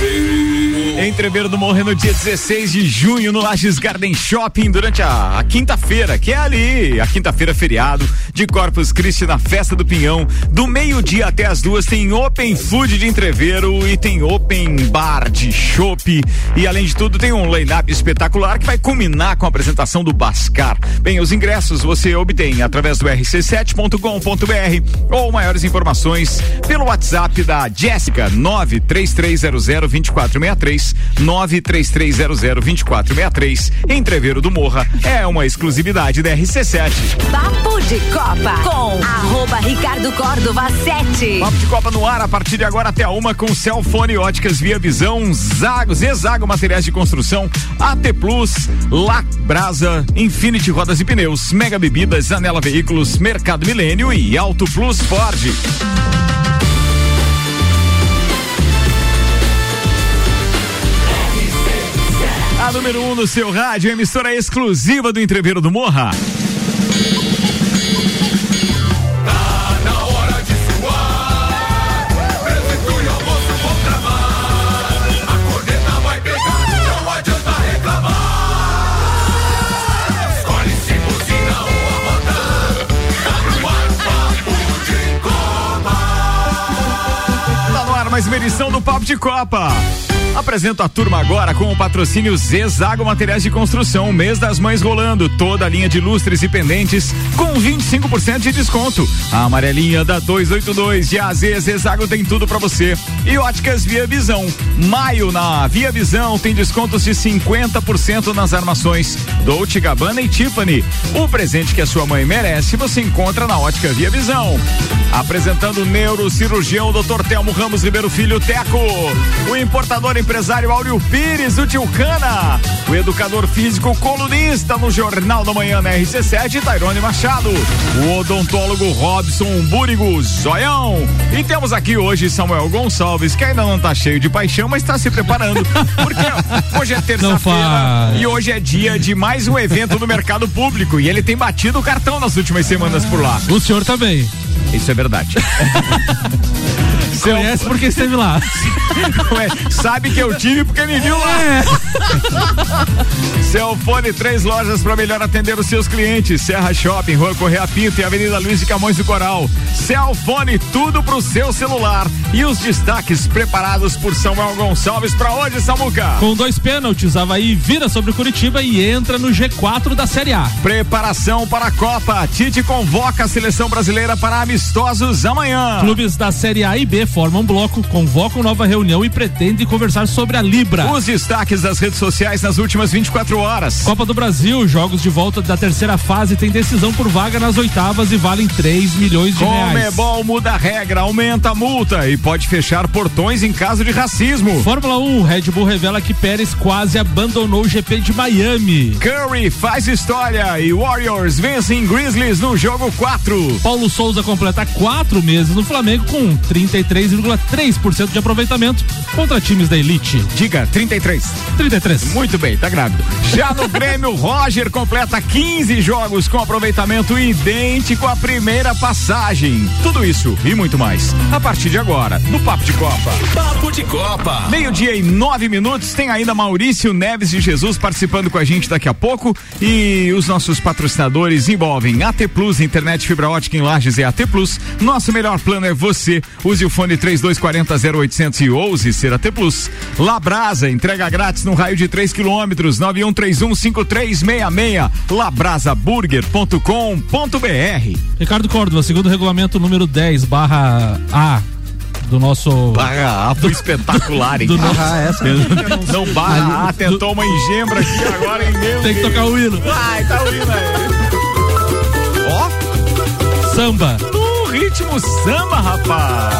baby. Entreveiro do Morro no dia 16 de junho no Lages Garden Shopping durante a, a quinta-feira, que é ali, a quinta-feira feriado de Corpus Christi na Festa do Pinhão. Do meio-dia até as duas tem Open Food de Entreveiro e tem Open Bar de Chopp. E além de tudo tem um line-up espetacular que vai culminar com a apresentação do Bascar. Bem, os ingressos você obtém através do rc7.com.br ou maiores informações pelo WhatsApp da Jéssica 93300 2463 933002463. Entreveiro do Morra é uma exclusividade da RC7. Papo de Copa com arroba Ricardo Córdova 7. Papo de Copa no ar a partir de agora até a uma com Celfone Óticas Via Visão, Zago, Zezago Materiais de Construção, AT Plus, La Brasa, Infinity Rodas e Pneus, Mega Bebidas, Anela Veículos, Mercado Milênio e Auto Plus Ford. Número 1 um no seu rádio, emissora exclusiva do Entreveiro do Morra. Tá mais uma edição do Papo de Copa. Apresento a turma agora com o patrocínio Zezago Materiais de Construção, mês das mães rolando, toda a linha de lustres e pendentes com 25% de desconto. A amarelinha da 282 de AZ Zezago tem tudo para você. E óticas Via Visão. Maio na Via Visão tem descontos de 50% nas armações Dolce Gabbana e Tiffany. O presente que a sua mãe merece você encontra na ótica Via Visão. Apresentando o neurocirurgião Dr. Telmo Ramos Ribeiro Filho Teco. O importador empresário Áureo Pires, o Tio Cana. O educador físico colunista no Jornal da Manhã na RC7, Tairone Machado. O odontólogo Robson Búrigo Zoião. E temos aqui hoje Samuel Gonçalves, que ainda não tá cheio de paixão, mas está se preparando. Porque hoje é terça-feira e hoje é dia de mais um evento no mercado público. E ele tem batido o cartão nas últimas semanas por lá. O senhor também. Isso é verdade. Conhece porque esteve lá. Ué, sabe que eu tive porque me viu lá. É. Celfone, três lojas para melhor atender os seus clientes. Serra Shopping, Rua Correia Pinto e Avenida Luiz de Camões do Coral. Celfone, tudo pro seu celular. E os destaques preparados por Samuel Gonçalves para hoje, Samuca. Com dois pênaltis, Havaí vira sobre o Curitiba e entra no G4 da Série A. Preparação para a Copa. Tite convoca a seleção brasileira para amistosos amanhã. Clubes da Série A e B formam um bloco, convocam nova reunião e pretendem conversar sobre a Libra. Os destaques das redes sociais nas últimas 24 horas. Copa do Brasil, jogos de volta da terceira fase tem decisão por vaga nas oitavas e valem 3 milhões de reais. Comebol muda a regra, aumenta a multa e pode fechar portões em caso de racismo. Fórmula 1, Red Bull revela que Pérez quase abandonou o GP de Miami. Curry faz história e Warriors vencem Grizzlies no jogo 4. Paulo Souza completa quatro meses no Flamengo com 33,3% de aproveitamento contra times da elite. Diga, 33. 33. Muito bem, tá grávido. Já no Grêmio, Roger completa 15 jogos com aproveitamento idêntico à primeira passagem. Tudo isso e muito mais. A partir de agora, no Papo de Copa. Papo de Copa. Meio-dia e nove minutos. Tem ainda Maurício Neves de Jesus participando com a gente daqui a pouco. E os nossos patrocinadores envolvem AT Plus, internet fibra ótica em Lages e AT Plus. Nosso melhor plano é você. Use o fone 3240 0800 e ouse ser AT Plus. Labrasa, entrega grátis no raio de 3 quilômetros. 91315366. Labrasaburger.com.br. Ricardo Córdova, segundo o regulamento número 10 barra A do nosso. Barra A foi espetacular, hein? Do nosso- Barra essa. Não, barra A, tentou uma engebra aqui agora, hein? Meu Tem que Deus. tocar o hino. Ai, tá o hino aí. Ó, Samba. Ritmo samba, rapaz.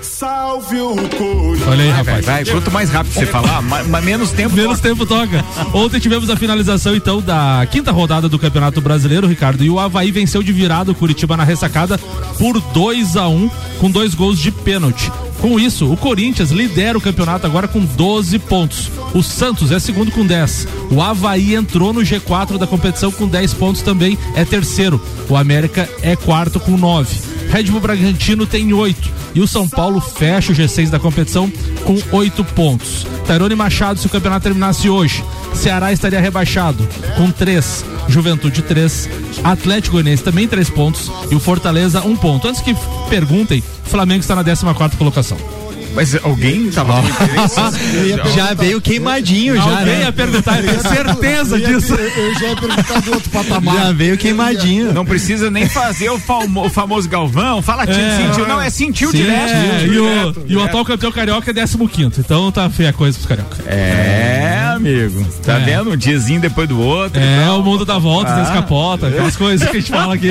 Salve o couro. Olha aí, rapaz. vai. Quanto mais rápido você falar, ma- ma- menos tempo. Menos tempo toca. Ontem tivemos a finalização, então, da quinta rodada do Campeonato Brasileiro, Ricardo. E o Havaí venceu de virada o Curitiba na ressacada por 2 a 1 com dois gols de pênalti. Com isso, o Corinthians lidera o campeonato agora com 12 pontos. O Santos é segundo com 10. O Havaí entrou no G4 da competição com 10 pontos também, é terceiro. O América é quarto com 9. Red Bull Bragantino tem oito. E o São Paulo fecha o G6 da competição com oito pontos. Tairone Machado, se o campeonato terminasse hoje, Ceará estaria rebaixado com três. Juventude três. Atlético Goianiense também três pontos. E o Fortaleza um ponto. Antes que perguntem, Flamengo está na 14 quarta colocação. Mas alguém tava? Já veio queimadinho, já. Alguém né? ia perguntar, eu tenho certeza disso. Eu já ia perguntar do outro patamar. Já veio queimadinho. Não precisa nem fazer o, famo- o famoso Galvão. Fala, tio, É. sentiu. Não, é sentiu Sim, direto. é, e, o, direto, e o atual campeão carioca é 15 então tá feia a coisa pros carioca. É, amigo. Tá É. vendo? Um diazinho depois do outro. É, o mundo dá volta, tem escapota, aquelas coisas que a gente fala aqui.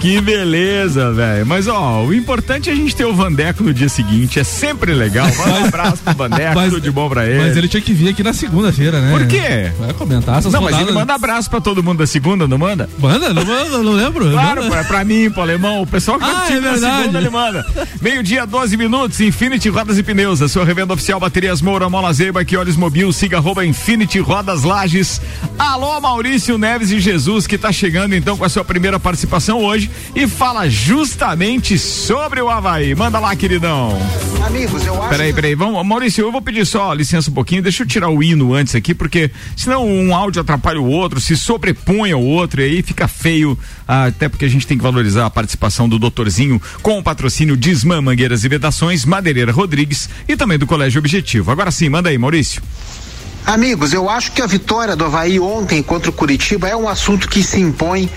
Que beleza, velho. Mas, ó, o importante é a gente ter o Vandeco no dia seguinte. É sempre legal. Manda um abraço pro Vandeco, Mas- tudo de bom pra ele. Mas ele tinha que vir aqui na segunda-feira, né? Por quê? Vai comentar essas Não, mas rodadas. ele manda abraço pra todo mundo da segunda, não manda? Manda, não manda, não lembro. Claro, Manda. é pra mim, pro alemão, o pessoal que Ah, é verdade. segunda, ele manda. Meio-dia, 12 minutos, Infinity Rodas e Pneus, a sua revenda oficial Baterias Moura, Mola Zeiba, que olhos mobil, siga arroba Infinity Rodas Lages. Alô, Maurício Neves e Jesus, que tá chegando então com a sua primeira participação hoje e fala justamente sobre o Havaí. Manda lá, queridão. Amigos, eu acho Peraí, peraí, vamos, Maurício, eu vou pedir só licença um pouquinho, deixa eu tirar o hino antes aqui, porque senão um áudio atrapalha o outro, se sobrepõe ao outro, e aí fica feio, ah, até porque a gente tem que valorizar a participação do doutorzinho com o patrocínio Desmã Mangueiras e Vedações, Madeireira Rodrigues e também do Colégio Objetivo. Agora sim, manda aí, Maurício. Amigos, eu acho que a vitória do Havaí ontem contra o Curitiba é um assunto que se impõe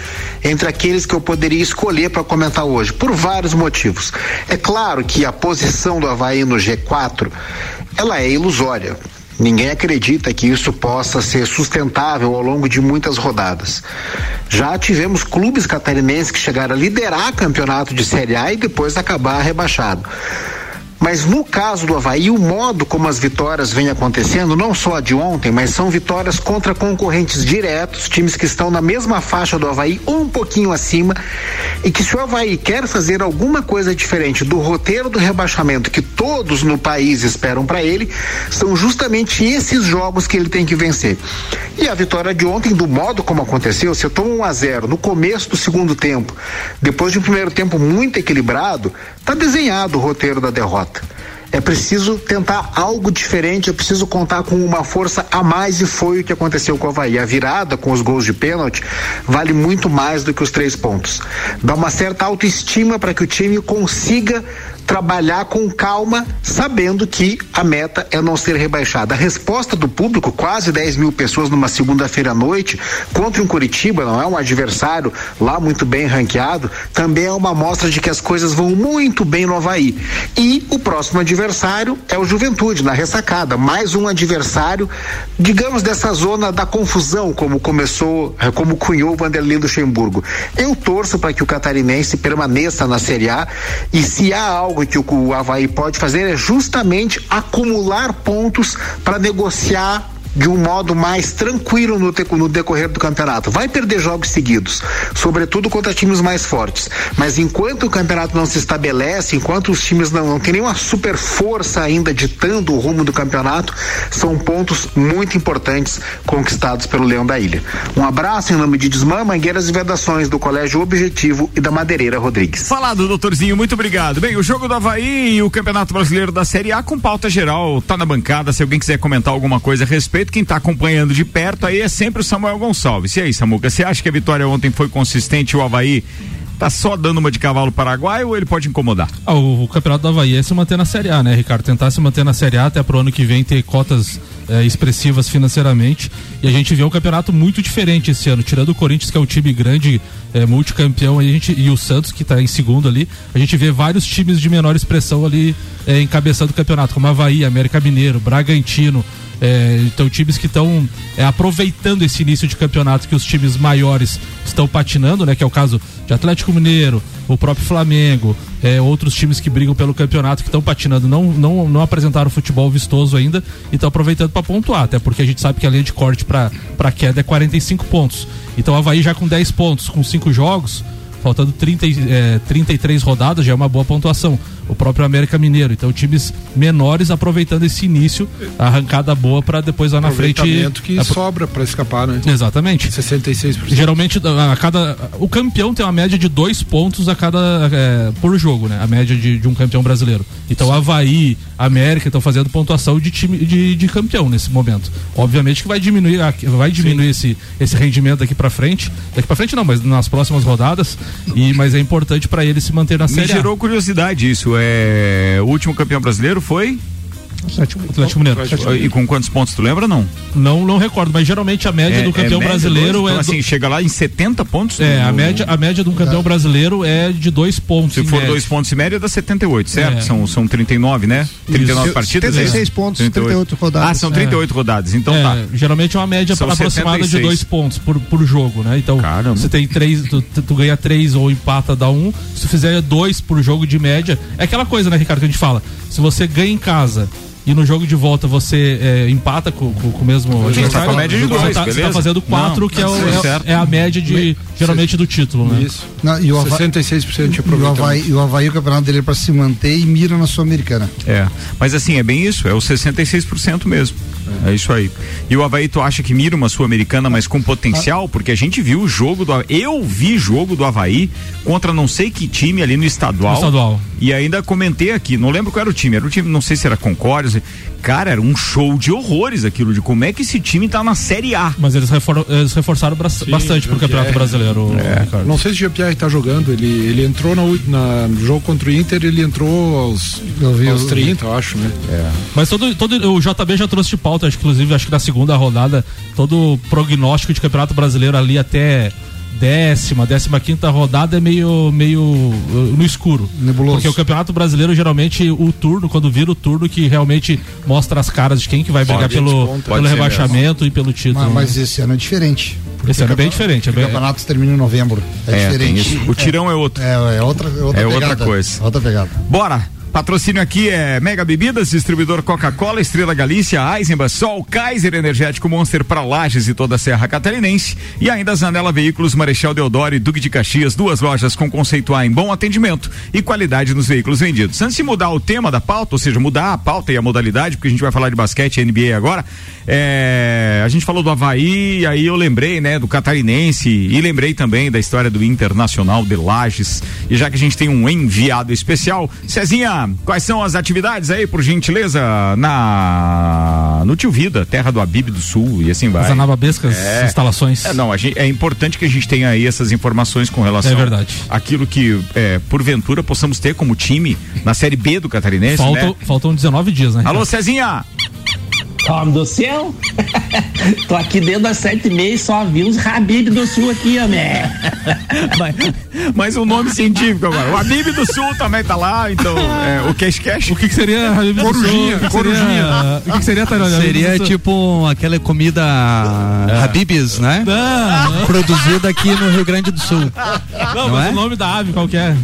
entre aqueles que eu poderia escolher para comentar hoje, por vários motivos. É claro que a posição do Havaí no G4, ela é ilusória. Ninguém acredita que isso possa ser sustentável ao longo de muitas rodadas. Já tivemos clubes catarinenses que chegaram a liderar campeonato de Série A e depois acabar rebaixado. Mas no caso do Havaí, o modo como as vitórias vêm acontecendo, não só a de ontem, mas são vitórias contra concorrentes diretos, times que estão na mesma faixa do Havaí ou um pouquinho acima, e que se o Havaí quer fazer alguma coisa diferente do roteiro do rebaixamento que todos no país esperam para ele, são justamente esses jogos que ele tem que vencer. E a vitória de ontem, do modo como aconteceu, você toma 1 a 0 no começo do segundo tempo, depois de um primeiro tempo muito equilibrado, tá desenhado o roteiro da derrota. É preciso tentar algo diferente, é preciso contar com uma força a mais e foi o que aconteceu com o Havaí. A virada com os gols de pênalti vale muito mais do que os três pontos. Dá uma certa autoestima para que o time consiga trabalhar com calma, sabendo que a meta é não ser rebaixada. A resposta do público, quase 10 mil pessoas numa segunda-feira à noite, contra um Curitiba, não é um adversário lá muito bem ranqueado, também é uma amostra de que as coisas vão muito bem no Havaí. E o próximo adversário é o Juventude, na ressacada. Mais um adversário, digamos, dessa zona da confusão, como começou, eh, como cunhou o Vanderlei Luxemburgo. Eu torço para que o catarinense permaneça na Série A e se há algo que o, o Havaí pode fazer é justamente acumular pontos para negociar de um modo mais tranquilo no, te- no decorrer do campeonato. Vai perder jogos seguidos, sobretudo contra times mais fortes. Mas enquanto o campeonato não se estabelece, enquanto os times não, não têm nenhuma super força ainda ditando o rumo do campeonato, são pontos muito importantes conquistados pelo Leão da Ilha. Um abraço em nome de Desmã, Mangueiras e Vedações do Colégio Objetivo e da Madeireira Rodrigues. Falado, doutorzinho, muito obrigado. Bem, o jogo do Havaí e o Campeonato Brasileiro da Série A com pauta geral, tá na bancada. Se alguém quiser comentar alguma coisa a respeito, quem tá acompanhando de perto aí é sempre o Samuel Gonçalves. E aí, Samuca, você acha que a vitória ontem foi consistente o Havaí tá só dando uma de cavalo paraguai ou ele pode incomodar? Ah, o, o campeonato do Havaí é se manter na Série A, né, Ricardo? Tentar se manter na Série A até pro ano que vem ter cotas eh, expressivas financeiramente. E a gente vê um campeonato muito diferente esse ano, tirando o Corinthians, que é um time grande, eh, multicampeão, a gente, e o Santos, que está em segundo ali, a gente vê vários times de menor expressão ali eh, encabeçando o campeonato, como Havaí, América Mineiro, Bragantino. É, então, times que estão é, aproveitando esse início de campeonato que os times maiores estão patinando, né? Que é o caso de Atlético Mineiro, o próprio Flamengo, é, outros times que brigam pelo campeonato que estão patinando, não, não, não apresentaram futebol vistoso ainda e estão aproveitando para pontuar, até porque a gente sabe que a linha de corte para queda é 45 pontos. Então, o Havaí já com 10 pontos, com 5 jogos, faltando 30, e- é, 33 rodadas, já é uma boa pontuação. O próprio América Mineiro. Então, times menores aproveitando esse início, a arrancada boa para depois lá na frente. Que apro- sobra pra escapar, né? Exatamente. 66%. Geralmente a cada o campeão tem uma média de dois pontos a cada é, por jogo, né? A média de, de um campeão brasileiro. Então Havaí, América estão fazendo pontuação de time de, de campeão nesse momento. Obviamente que vai diminuir vai diminuir esse, esse rendimento daqui pra frente. Daqui pra frente não, mas nas próximas rodadas. E mas é importante para ele se manter na Me série. A. gerou curiosidade isso. É, o último campeão brasileiro foi? Atlético Mineiro. E com quantos pontos, tu lembra não? Não, não recordo, mas geralmente a média É- do campeão é média brasileiro dois? é Então, do- assim, chega lá em 70 pontos? é, no- a média, a média de um campeão brasileiro é de dois pontos. Se for média. dois pontos e média, dá 78, certo? É. São, são 39, né? 39 Isso. partidas? 76 é? pontos, 38 rodadas. Ah, são 38 rodadas. Então É, tá. Geralmente é uma média São aproximada 76. de dois pontos por, por jogo, né? Então, Caramba. você tem três, tu, tu- tu ganha três ou empata, dá um. Se tu fizer dois por jogo de média, é aquela coisa, né, Ricardo, que a gente fala. Se você ganha em casa e no jogo de volta você é, empata com, com, com o mesmo Sim, tá adversário, com a média de você dois, tá, você beleza? tá fazendo quatro, Não, que é, tá o- é- certo. é a média de, geralmente, do título, né? Isso. Não, e o Havaí, 66% de e o aproveitamento. Havaí, o Havaí, o campeonato dele é pra se manter e mira na Sul-Americana. É. Mas assim, é bem isso, é o 66% mesmo. É. isso aí. E o Havaí, tu acha que mira uma Sul-Americana, mas com potencial? Porque a gente viu o jogo do Eu vi jogo do Havaí contra não sei que time ali no estadual. No estadual. E ainda comentei aqui, não lembro qual era o time, era o time, não sei se era Concórdia. Cara, era um show de horrores aquilo, de como é que esse time tá na Série A. Mas eles, refor- eles reforçaram bra- bastante pro. Campeonato Brasileiro, Ricardo. Não sei se o Jean-Pierre tá jogando, ele, ele entrou na, ú- na- no jogo contra o Inter, ele entrou aos, aos eu vi. 30, eu acho, né? Mas todo, todo o JB já trouxe de pauta, inclusive, acho que na segunda rodada, todo o prognóstico de Campeonato Brasileiro ali até décima, décima quinta rodada é meio, meio uh, no escuro. Nebuloso. Porque o Campeonato Brasileiro, geralmente, o turno, quando vira o turno, que realmente mostra as caras de quem que vai brigar Pode, pelo, pode pelo rebaixamento e pelo título. Mas, mas esse ano é diferente. Esse ano é bem diferente. É O bem, campeonato termina em novembro. É, tem diferente. O tirão é outro. É, é outra, é outra É outra pegada. coisa. Outra pegada. Bora! Patrocínio aqui é Mega Bebidas, distribuidor Coca-Cola, Estrela Galícia, Eisenbach, Sol, Kaiser Energético Monster para Lages e toda a Serra Catarinense. E ainda Zanela Veículos, Marechal Deodoro e Duque de Caxias, duas lojas com conceito A em bom atendimento e qualidade nos veículos vendidos. Antes de mudar o tema da pauta, ou seja, mudar a pauta e a modalidade, porque a gente vai falar de basquete e NBA agora, é, a gente falou do Havaí, aí eu lembrei, né, do Catarinense e lembrei também da história do Internacional de Lages. E já que a gente tem um enviado especial, Cezinha, quais são as atividades aí, por gentileza, na no Tio Vida, terra do Abib do Sul e assim vai. as anababescas É. instalações. É, não, a gente- é importante que a gente tenha aí essas informações com relação É verdade. àquilo que, é, porventura, possamos ter como time na Série B do Catarinense, Faltam, né? faltam 19 dias, né? Alô, Cezinha! Homem do céu? Tô aqui dentro das sete e meia e só vi uns Habib do Sul aqui, homem. mas, mas o nome científico agora. O Abib do Sul também tá lá, então, é, o Cash Cash. O que, que seria Habib do Sul? Corujinha, O que que corujinha. seria- O que, que seria? Habib Seria Sul? tipo aquela comida Habibs, né? Não, Produzida aqui no Rio Grande do Sul. não, Não mas é? o nome da ave qual que é?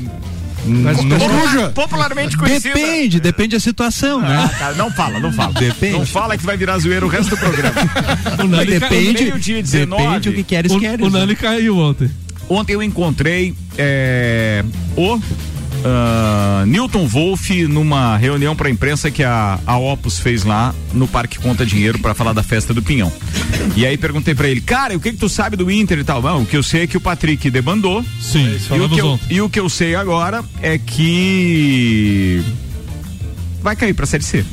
Coruja! Popularmente conhecida. Depende, depende da situação, Ah, né? cara, não fala, não fala. Depende. Não fala que vai virar zoeira o resto do programa. O Nani, Depende, meio-dia 19. depende o que queres, o, queres. o Nani caiu ontem. Ontem eu encontrei é, o ah, Newton Wolff numa reunião para imprensa que a, a Opus fez lá no Parque Conta Dinheiro para falar da festa do Pinhão. E aí perguntei para ele, cara, o que que tu sabe do Inter e tal? Não, o que eu sei é que o Patrick debandou. Sim, E o, que eu, e o que eu sei agora é que vai cair pra Série C.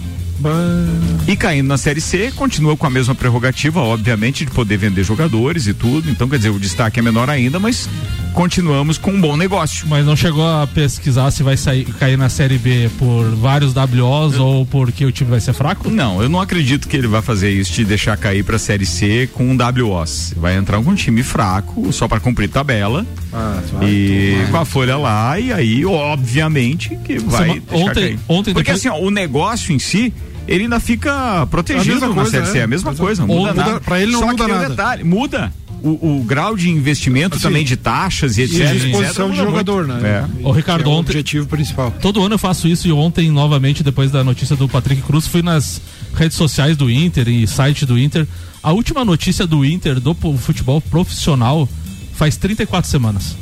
E caindo na Série C, continua com a mesma prerrogativa, obviamente, de poder vender jogadores e tudo. Então, quer dizer, o destaque é menor ainda, mas continuamos com um bom negócio. Mas não chegou a pesquisar se vai sair, cair na Série B por vários WOs ou porque o time vai ser fraco? Não, eu não acredito que ele vai fazer isso de deixar cair pra Série C com um WOs. Vai entrar com um time fraco, só pra cumprir tabela. Ah, vai e tomar. com a folha lá, e aí, obviamente, que vai Sema- ontem- cair. ontem Porque depois- assim, ó, o negócio em si, ele ainda fica protegido na Série C, é. a mesma coisa, não muda, muda- nada. pra ele não Só muda que um nada. detalhe, muda o, o grau de investimento Assim, também de taxas e etc. E a etc, disposição de jogador, muito. né? É. Ô, Ricardo, Que é o ontem- objetivo principal. Todo ano eu faço isso e ontem, novamente, depois da notícia do Patrick Cruz, fui nas redes sociais do Inter e site do Inter. A última notícia do Inter do futebol profissional faz 34 semanas.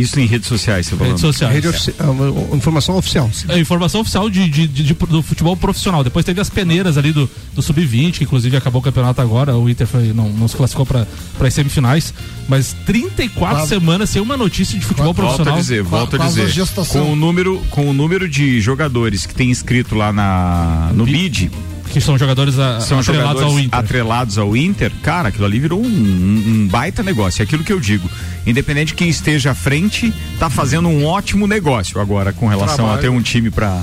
Isso em redes sociais, você falou. Redes sociais. Rede ofici- é informação oficial. É informação oficial de, de- de- de- do futebol profissional. Depois teve as peneiras ali do, do Sub-20, que inclusive acabou o campeonato agora. O Inter foi- não, não se classificou para as semifinais. Mas 34 Quase- semanas sem uma notícia de futebol Volto a profissional. dizer, volto a dizer. gestação. Com o número, com o número de jogadores que tem inscrito lá na no BID, Que são jogadores a, são atrelados jogadores ao Inter. atrelados ao Inter, cara, aquilo ali virou um, um- um baita negócio. É aquilo que eu digo. Independente de quem esteja à frente, tá fazendo um ótimo negócio agora com relação Trabalho. a ter um time pra,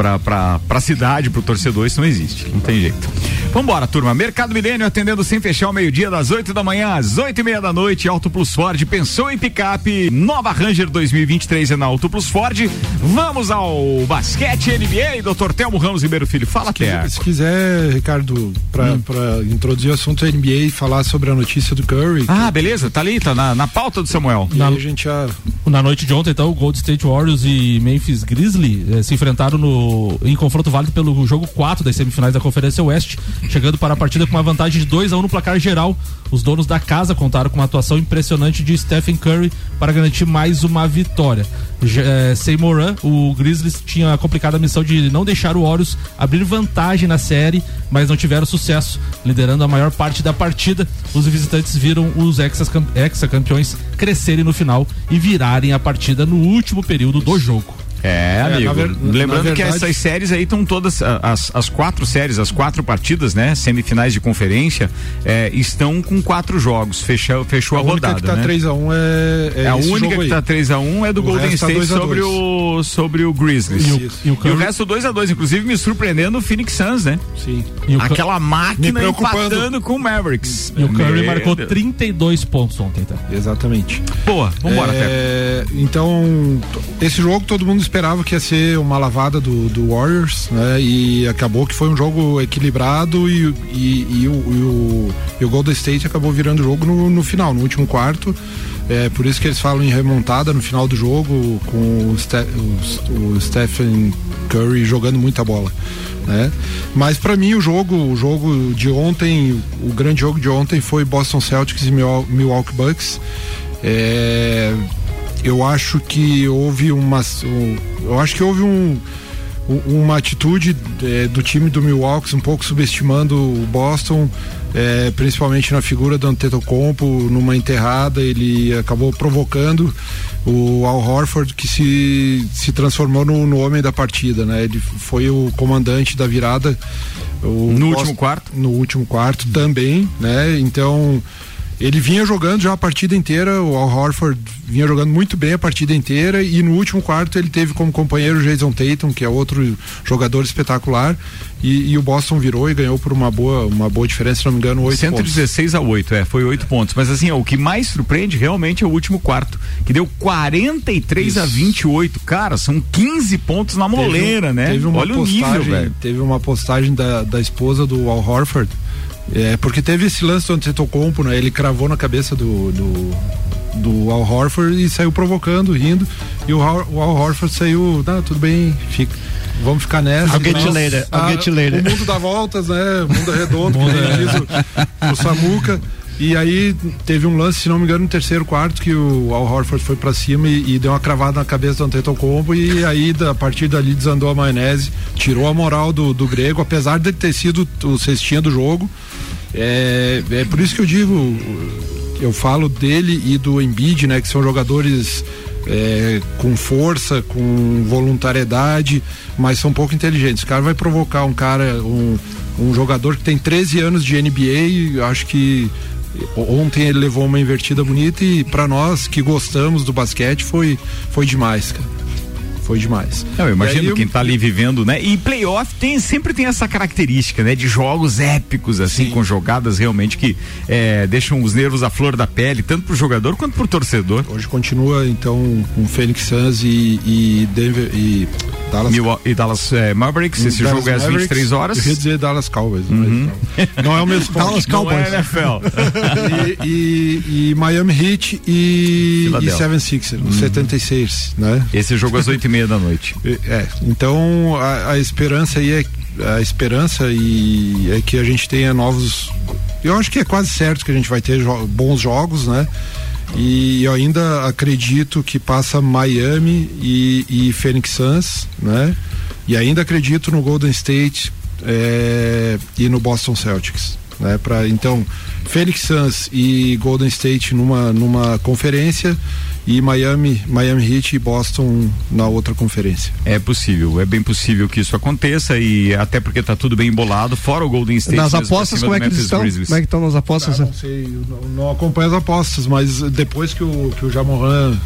pra, pra, pra cidade, pro torcedor, isso não existe. Não tem jeito. Vambora, turma. Mercado Milênio atendendo sem fechar o meio-dia, das 8 da manhã às 8 e meia da noite. Auto Plus Ford pensou em picape. Nova Ranger 2023 é na Auto Plus Ford. Vamos ao basquete NBA, Dr. Telmo Ramos Ribeiro Filho. Fala, Té. Se quiser, Ricardo, pra, pra introduzir o assunto NBA e falar sobre a notícia do Curry. Ah, beleza, tá ali, tá na, na pauta do Samuel. E aí a gente já. Na noite de ontem, então, o Gold State Warriors e Memphis Grizzly eh, se enfrentaram no, em confronto válido pelo jogo 4 das semifinais da Conferência Oeste, chegando para a partida com uma vantagem de 2 a 1 no placar geral. Os donos da casa contaram com uma atuação impressionante de Stephen Curry para garantir mais uma vitória. Já, eh, sem Moran, o Grizzlies tinha a complicada missão de não deixar o Warriors abrir vantagem na série, mas não tiveram sucesso, liderando a maior parte da partida. Os visitantes viram os exa-campeões crescerem no final e virarem a partida no último período do jogo. É, amigo. na ver- Lembrando que verdade- essas séries aí estão todas, a- as, as quatro séries, as quatro partidas, né? Semifinais de conferência, é, estão com quatro jogos. Fechou, fechou a, A única rodada. que tá né? 3x1 é, é É a esse única jogo que aí. tá 3x1 é do O Golden tá State 2 a sobre 2. o, sobre o Grizzlies. E o- e o E o resto 2x2, inclusive me surpreendendo o Phoenix Suns, né? Sim. e Aquela máquina empatando com o Mavericks. e o Curry Meu marcou Deus. 32 pontos ontem, tá? Exatamente. Boa, vambora, Teco. É, então, esse jogo todo mundo esperava que ia ser uma lavada do, do Warriors, né? E acabou que foi um jogo equilibrado e, e, e o, e o- e o Golden State acabou virando o jogo no, no final, no último quarto. É por isso que eles falam em remontada no final do jogo, com o, Ste o, o Stephen Curry jogando muita bola. Né? Mas para mim o jogo, o jogo de ontem, o grande jogo de ontem foi Boston Celtics e Milwa- Milwaukee Bucks. É, eu acho que houve uma, um- eu acho que houve um, um- uma atitude é, do time do Milwaukee um pouco subestimando o Boston, é, principalmente na figura do Antetokounmpo, numa enterrada ele acabou provocando o Al Horford que se, se transformou no, no homem da partida, né? Ele foi o comandante da virada. No Boston- último quarto? no último quarto também, né? Então ele vinha jogando já a partida inteira, o Al Horford vinha jogando muito bem a partida inteira e no último quarto ele teve como companheiro o Jason Tatum, que é outro jogador espetacular, e, e o Boston virou e ganhou por uma boa, uma boa diferença, se não me engano, oito pontos. 116 a 8, é, foi 8 pontos. Mas assim, ó, o que mais surpreende realmente é o último quarto, que deu 43 a Isso. 28. Cara, são 15 pontos na moleira, Teve né? Teve uma Olha o nível, postagem, velho. teve uma postagem da, da esposa do Al Horford, é, porque teve esse lance do Antetokounmpo, né? Ele cravou na cabeça do, do, do Al Horford e saiu provocando, rindo, e o Al, o Al Horford saiu, tá, tudo bem, fica, vamos ficar nessa. I'll get you later, I'll get you later. O mundo dá voltas, né? O mundo é redondo, o Samuca. E aí teve um lance, se não me engano, no terceiro quarto, que o Al Horford foi pra cima e, e deu uma cravada na cabeça do Antetokounmpo e aí da, a partir dali desandou a maionese, tirou a moral do, do grego, apesar de ter sido o cestinha do jogo. É, é por isso que eu digo, eu falo dele e do Embiid, né, que são jogadores é, com força, com voluntariedade, mas são pouco inteligentes. O cara vai provocar um cara, um, um jogador que tem 13 anos de NBA, acho que ontem ele levou uma invertida bonita e para nós que gostamos do basquete foi foi demais, cara. Foi demais. Não, eu imagino aí quem tá ali vivendo, né? E playoff tem, sempre tem essa característica, né? De jogos épicos, assim, com jogadas realmente que é, deixam os nervos à flor da pele, tanto pro jogador quanto pro torcedor. Hoje continua então com Phoenix Suns e, e Denver e Dallas Milwaukee e Dallas é, Mavericks, esse Dallas jogo é às Mavericks, 23 horas. Eu ia dizer Dallas Cowboys, mas não. não é o mesmo esporte. Dallas Não Cowboys. é NFL. e, e- e Miami Heat e, e. Seven Sixers, no 76, né? Esse jogo às 8 e meia da noite. É, então a, a esperança aí é a esperança e é que a gente tenha novos. Eu acho que é quase certo que a gente vai ter jo- bons jogos, né? E eu ainda acredito que passa Miami e, e Phoenix Suns, né? E ainda acredito no Golden State é, e no Boston Celtics, né? Pra, então, Phoenix Suns e Golden State numa, numa conferência e Miami, Miami Heat e Boston na outra conferência. É possível, é bem possível que isso aconteça e até porque tá tudo bem embolado, fora o Golden State. Nas apostas, cima como é que eles Memphis estão? Grizzlies. Como é que estão nas apostas? Ah, não sei, não, não acompanho as apostas, mas depois que o, que o Jamoran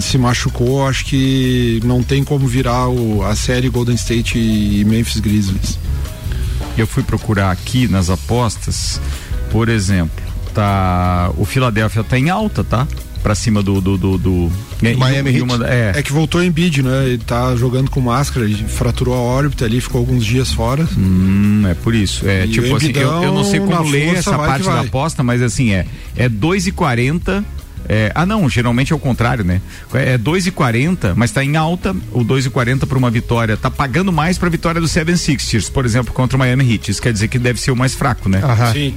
se machucou, acho que não tem como virar o, a série Golden State e Memphis Grizzlies. Eu fui procurar aqui nas apostas, por exemplo, tá o Philadelphia tá em alta, tá? Pra cima do do do, do e- Miami e Heat. uma- é, É que voltou em bid, né? Ele tá jogando com máscara, ele fraturou a órbita ali, ficou alguns dias fora. Hum, é por isso. É E tipo assim, eu, eu não sei como ler essa parte da aposta, mas assim, é é 2,40 é, ah não, geralmente é o contrário, né? É 2,40, mas tá em alta, o 2,40 para uma vitória, tá pagando mais para vitória do Seven Sixers, por exemplo, contra o Miami Heat. Isso quer dizer que deve ser o mais fraco, né?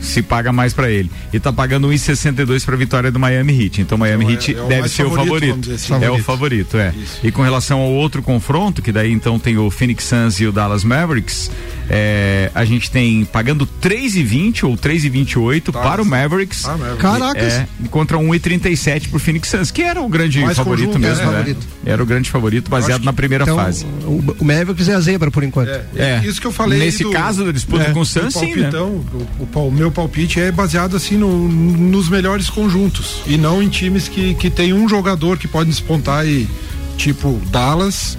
Se paga mais para ele. E tá pagando 1,62 para vitória do Miami Heat. Então Miami Então, é- Heat é o deve ser o favorito, favorito. vamos dizer assim. É o Favorito. favorito, é. Isso. E com relação ao outro confronto, que daí então tem o Phoenix Suns e o Dallas Mavericks, é, a gente tem pagando 3,20 ou 3,28 Tá. para o Mavericks. Ah, Mavericks. Caracas. É, contra 1,37 pro Phoenix Suns, que era o grande Mais favorito conjunto, mesmo, é, né? favorito. Era o grande favorito baseado que- na primeira Então, fase. o, o Mavericks é a zebra por enquanto. É, É. isso que eu falei. Nesse do- caso da disputa é, com o Suns, sim, né? o, o o meu palpite é baseado assim no- nos melhores conjuntos e não em times que, que tem um jogador que pode despontar e tipo Dallas,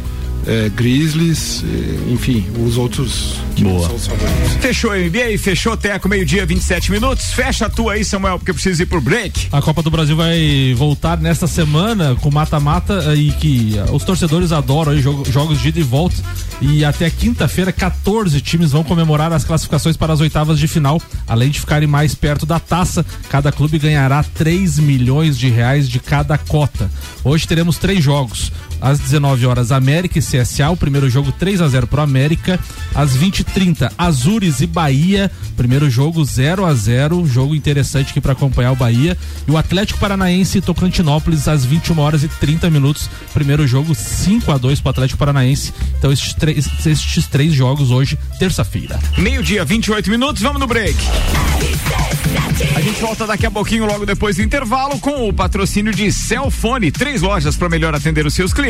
é, Grizzlies, é, enfim, os outros que Boa. são os favoritos. Fechou o NBA, fechou Teco, meio-dia, 27 minutos. Fecha a tua aí, Samuel, porque eu preciso ir pro break. A Copa do Brasil vai voltar nesta semana com mata-mata e que ah, os torcedores adoram aí, jogo- jogos de ida e volta. E até quinta-feira, 14 times vão comemorar as classificações para as oitavas de final. Além de ficarem mais perto da taça, cada clube ganhará 3 milhões de reais de cada cota. Hoje teremos três jogos. Às 19 horas, América e CSA, o primeiro jogo 3 a 0 pro América. Às 20h30, Azures e Bahia, primeiro jogo 0 a 0 jogo interessante aqui para acompanhar o Bahia. E o Atlético Paranaense e Tocantinópolis às 21 horas e 30 minutos, primeiro jogo 5 a 2 pro Atlético Paranaense. Então estes três, estes três jogos hoje, terça-feira. Meio-dia, 28 minutos, vamos no break. A gente volta daqui a pouquinho, logo depois do intervalo, com o patrocínio de Celfone. Três lojas para melhor atender os seus clientes: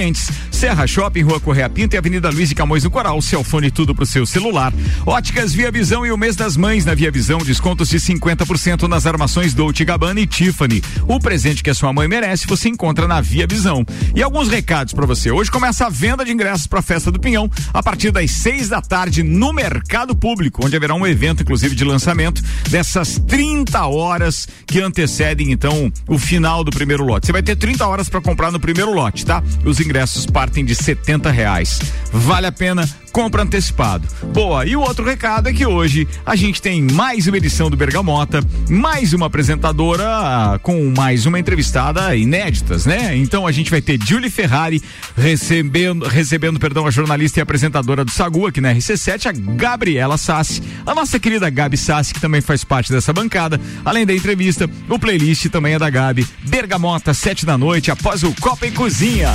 Serra Shopping, Rua Correia Pinto e Avenida Luiz de Camões do Coral. Celfone, tudo pro seu celular. Óticas Via Visão e o mês das mães na Via Visão, descontos de 50% nas armações Dolce Gabbana e Tiffany. O presente que a sua mãe merece você encontra na Via Visão. E alguns recados para você. Hoje começa a venda de ingressos para a Festa do Pinhão a partir das seis da tarde no Mercado Público, onde haverá um evento, inclusive, de lançamento dessas 30 horas que antecedem, então, o final do primeiro lote. Você vai ter 30 horas para comprar no primeiro lote, tá? Os ingressos partem de 70 reais. Vale a pena compra antecipado. Boa, e o outro recado é que hoje a gente tem mais uma edição do Bergamota, mais uma apresentadora com mais uma entrevistada inéditas, né? Então a gente vai ter Julie Ferrari recebendo, recebendo, perdão, a jornalista e apresentadora do Sagu aqui na RC7, a Gabriela Sassi, a nossa querida Gabi Sassi, que também faz parte dessa bancada. Além da entrevista, o playlist também é da Gabi. Bergamota, sete da noite, após o Copa e Cozinha.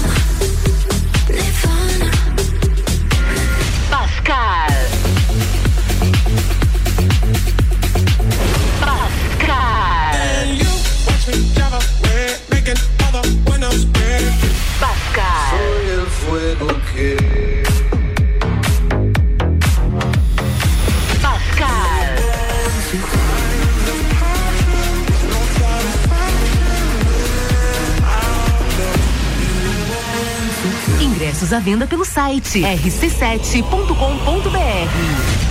Bascar. Bascar. Ingressos à venda pelo site rc7.com.br.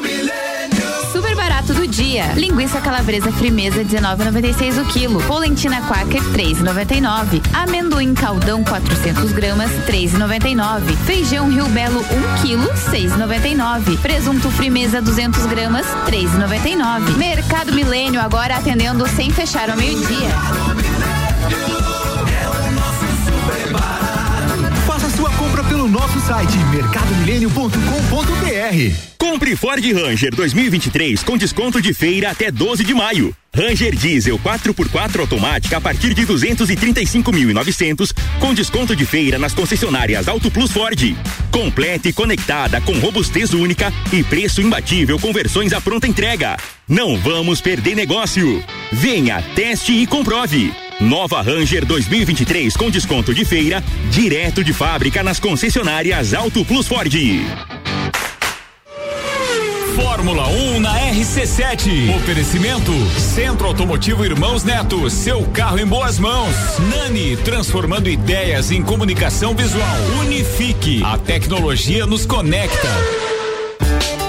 Milênio. Super barato do dia. Linguiça calabresa frimeza 19,96 o quilo. Polentina quaker 3,99. Amendoim caldão 400 gramas 3,99. Feijão Rio Belo 1 quilo 6,99. Presunto frimeza 200 gramas 3,99. Mercado Milênio agora atendendo sem fechar ao meio-dia. Faça pelo nosso site mercadomilênio.com.br. Compre Ford Ranger 2023 com desconto de feira até 12 de maio. Ranger Diesel 4x4 automática a partir de 235.900 com desconto de feira nas concessionárias Auto Plus Ford. Completa e conectada com robustez única e preço imbatível com versões à pronta entrega. Não vamos perder negócio. Venha, teste e comprove. Nova Ranger 2023 com desconto de feira direto de fábrica nas concessionárias Auto Plus Ford. Fórmula 1 na RC7. Oferecimento Centro Automotivo Irmãos Neto. Seu carro em boas mãos. Nani, transformando ideias em comunicação visual. Unifique. A tecnologia nos conecta.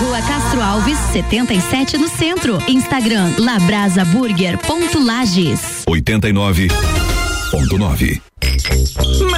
Rua Castro Alves, 77 no centro. Instagram labrasaburger.lages. 89.9.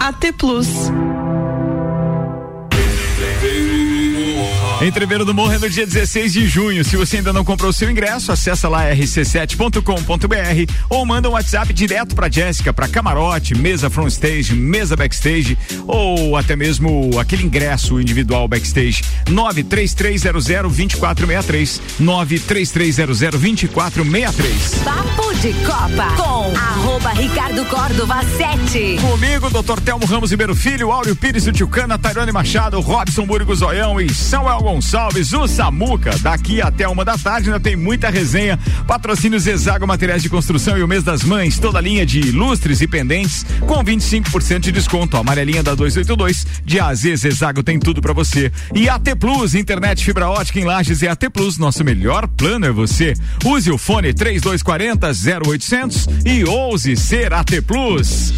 AT Plus. Entreveiro do Morro é no dia 16 de junho. Se você ainda não comprou seu ingresso, acessa lá rc7.com.br ou manda um WhatsApp direto pra Jéssica, pra camarote, mesa front stage, mesa backstage ou até mesmo aquele ingresso individual backstage. 933002463. 933002463. Papo de Copa com arroba Ricardo Córdova 7. Comigo, Dr. Telmo Ramos Ribeiro Filho, Áureo Pires do Tchucana, Tairone Machado, Robson Burgo Zoião e Samuel Gonçalves, o Samuca. Daqui até uma da tarde ainda tem muita resenha. Patrocínio Zezago Materiais de Construção e o mês das mães, toda linha de lustres e pendentes com 25% de desconto. A amarelinha da 282 de AZ Zezago tem tudo para você. E AT Plus, internet fibra ótica em Lages e AT Plus, nosso melhor plano é você. Use o fone 3240 0800 e ouse ser AT Plus.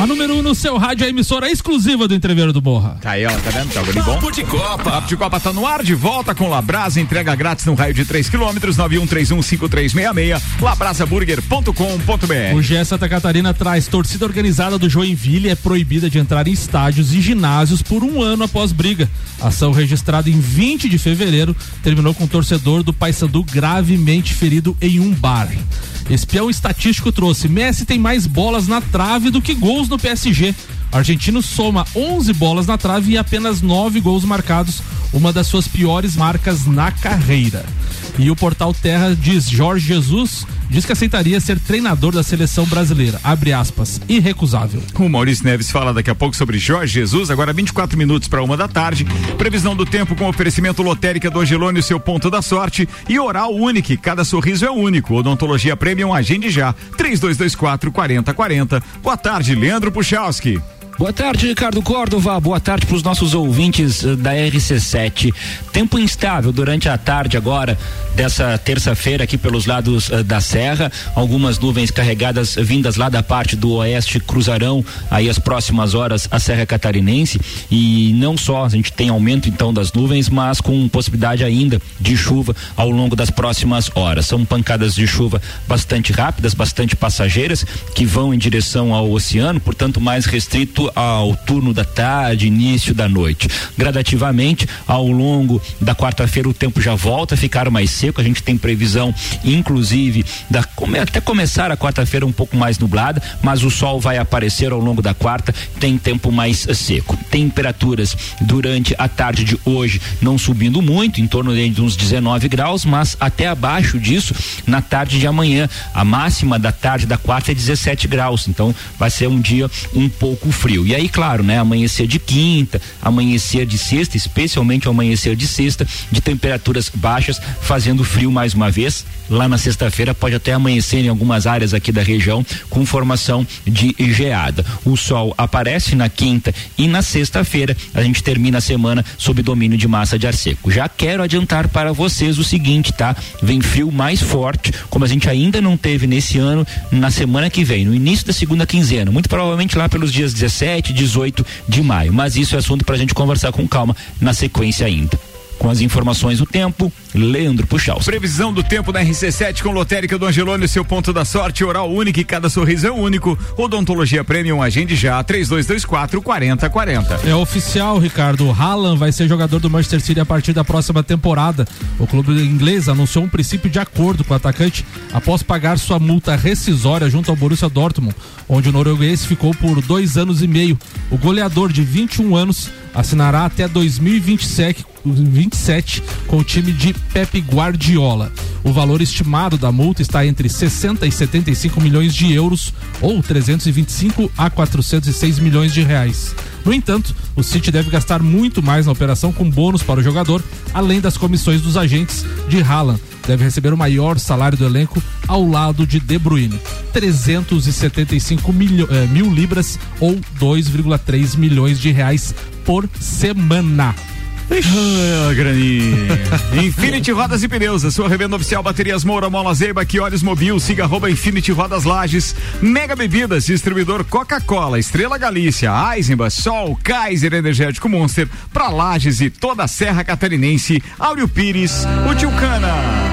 A número 1 um no seu rádio é a emissora exclusiva do Entreveiro do Morra. Tá aí, ó, tá vendo? Tá bom? Papo de Copa. Papo de Copa tá no ar, de volta com Labrasa, entrega grátis no raio de 3 quilômetros, 91315366, labrasaburger.com.br. O GE Santa Catarina traz torcida organizada do Joinville é proibida de entrar em estádios e ginásios por um ano após briga. Ação registrada em 20 de fevereiro terminou com o torcedor do Paysandu gravemente ferido em um bar. Espião estatístico trouxe: Messi tem mais bolas na trave do que gols no PSG. Argentino soma 11 bolas na trave e apenas 9 gols marcados, uma das suas piores marcas na carreira. E o portal Terra diz: Jorge Jesus diz que aceitaria ser treinador da seleção brasileira. Abre aspas, irrecusável. O Maurício Neves fala daqui a pouco sobre Jorge Jesus, agora 24 minutos para uma da tarde. Previsão do tempo com oferecimento lotérica do Angelone, seu ponto da sorte. E oral único, cada sorriso é único. Odontologia Premium, agende já. 3224 4040. Boa tarde, Leandro Puchalski. Boa tarde, Ricardo Córdova. Boa tarde para os nossos ouvintes uh, da RC7. Tempo instável durante a tarde agora dessa terça-feira aqui pelos lados uh, da Serra. Algumas nuvens carregadas vindas lá da parte do oeste cruzarão aí as próximas horas a Serra Catarinense e não só a gente tem aumento então das nuvens, mas com possibilidade ainda de chuva ao longo das próximas horas. São pancadas de chuva bastante rápidas, bastante passageiras que vão em direção ao oceano, portanto mais restrito ao turno da tarde, início da noite. Gradativamente, ao longo da quarta-feira, o tempo já volta a ficar mais seco. A gente tem previsão, inclusive, da, até começar a quarta-feira um pouco mais nublada, mas o sol vai aparecer ao longo da quarta, tem tempo mais seco. Temperaturas durante a tarde de hoje não subindo muito, em torno de uns 19 graus, mas até abaixo disso na tarde de amanhã. A máxima da tarde da quarta é 17 graus, então vai ser um dia um pouco frio. E aí, claro, né? Amanhecer de quinta, amanhecer de sexta, especialmente o amanhecer de sexta, de temperaturas baixas, fazendo frio mais uma vez. Lá na sexta-feira pode até amanhecer em algumas áreas aqui da região com formação de geada. O sol aparece na quinta e na sexta-feira a gente termina a semana sob domínio de massa de ar seco. Já quero adiantar para vocês o seguinte, tá? Vem frio mais forte, como a gente ainda não teve nesse ano, na semana que vem, no início da segunda quinzena, muito provavelmente lá pelos dias 17, 18 de maio. Mas isso é assunto para a gente conversar com calma na sequência ainda. Com as informações do tempo, Leandro Puxal. Previsão do tempo da RC7 com lotérica do Angelone, seu ponto da sorte, oral único e cada sorriso é único. Odontologia Premium, agende já, 3224 4040. É oficial, Ricardo. Haaland vai ser jogador do Manchester City a partir da próxima temporada. O clube inglês anunciou um princípio de acordo com o atacante após pagar sua multa rescisória junto ao Borussia Dortmund, onde o norueguês ficou por dois anos e meio. O goleador de 21 anos assinará até 2027 27 com o time de Pepe Guardiola. O valor estimado da multa está entre 60 e 75 milhões de euros ou 325 a 406 milhões de reais. No entanto, o City deve gastar muito mais na operação com bônus para o jogador, além das comissões dos agentes de Haaland. Deve receber o maior salário do elenco ao lado de De Bruyne, 375 milho, eh, mil libras ou 2,3 milhões de reais por semana. Ah, graninha. Infinity Rodas e Pneus, a sua revenda oficial Baterias Moura, Mola Zeiba, que olhos mobil, siga arroba Infinity Rodas Lages, Mega Bebidas, distribuidor Coca-Cola, Estrela Galícia, Eisenbach, Sol, Kaiser Energético Monster, pra Lages e toda a Serra Catarinense, Áureo Pires, o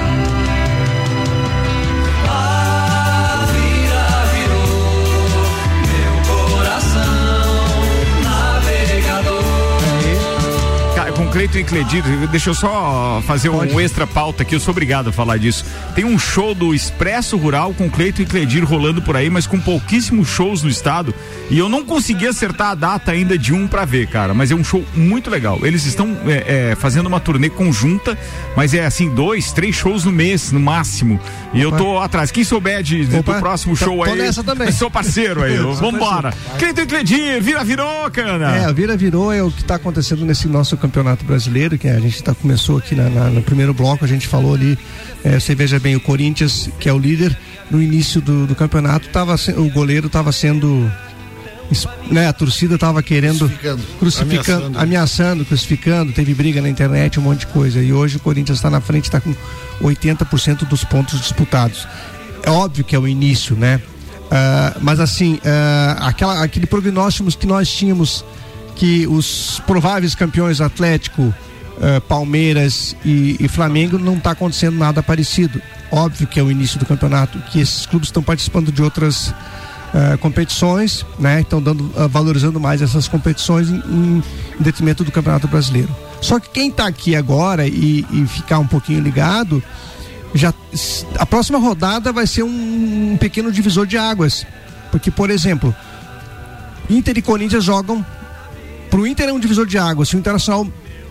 Tilcana. Cleiton e Cledir, deixa eu só fazer um extra pauta aqui, eu sou obrigado a falar disso. Tem um show do Expresso Rural com Cleiton e Cledir rolando por aí, mas com pouquíssimos shows no estado. E eu não consegui acertar a data ainda de um pra ver, cara. Mas é um show muito legal. Eles estão é, é, fazendo uma turnê conjunta, mas é assim, dois, três shows no mês, no máximo. E eu tô atrás. Quem souber de, de- do Opa, próximo tô- show tô aí. nessa também. Sou parceiro aí. Vambora. Cleiton e Cledir, vira virou, cara. É, vira virou é o que está acontecendo nesse nosso campeonato brasileiro, que a gente tá, começou aqui na- na- no primeiro bloco, a gente falou ali, é, você veja bem, o Corinthians, que é o líder, no início do, do campeonato, tava, o goleiro estava sendo. Né, a torcida estava querendo Crucificando. crucificando, Ameaçando. ameaçando, crucificando, teve briga na internet, um monte de coisa. E hoje o Corinthians está na frente, está com 80% dos pontos disputados. É óbvio que é o início, né? Ah, mas assim, ah, aquela, aquele prognóstico que nós tínhamos que os prováveis campeões Atlético, ah, Palmeiras e, e Flamengo não está acontecendo nada parecido. Óbvio que é o início do campeonato, que esses clubes estão participando de outras ah, competições, né? Estão dando, ah, valorizando mais essas competições em, em- em detrimento do Campeonato Brasileiro. Só que quem está aqui agora e, e ficar um pouquinho ligado, já a próxima rodada vai ser um, um pequeno divisor de águas, porque por exemplo, Inter e Corinthians jogam pro Inter é um divisor de águas. Se o Internacional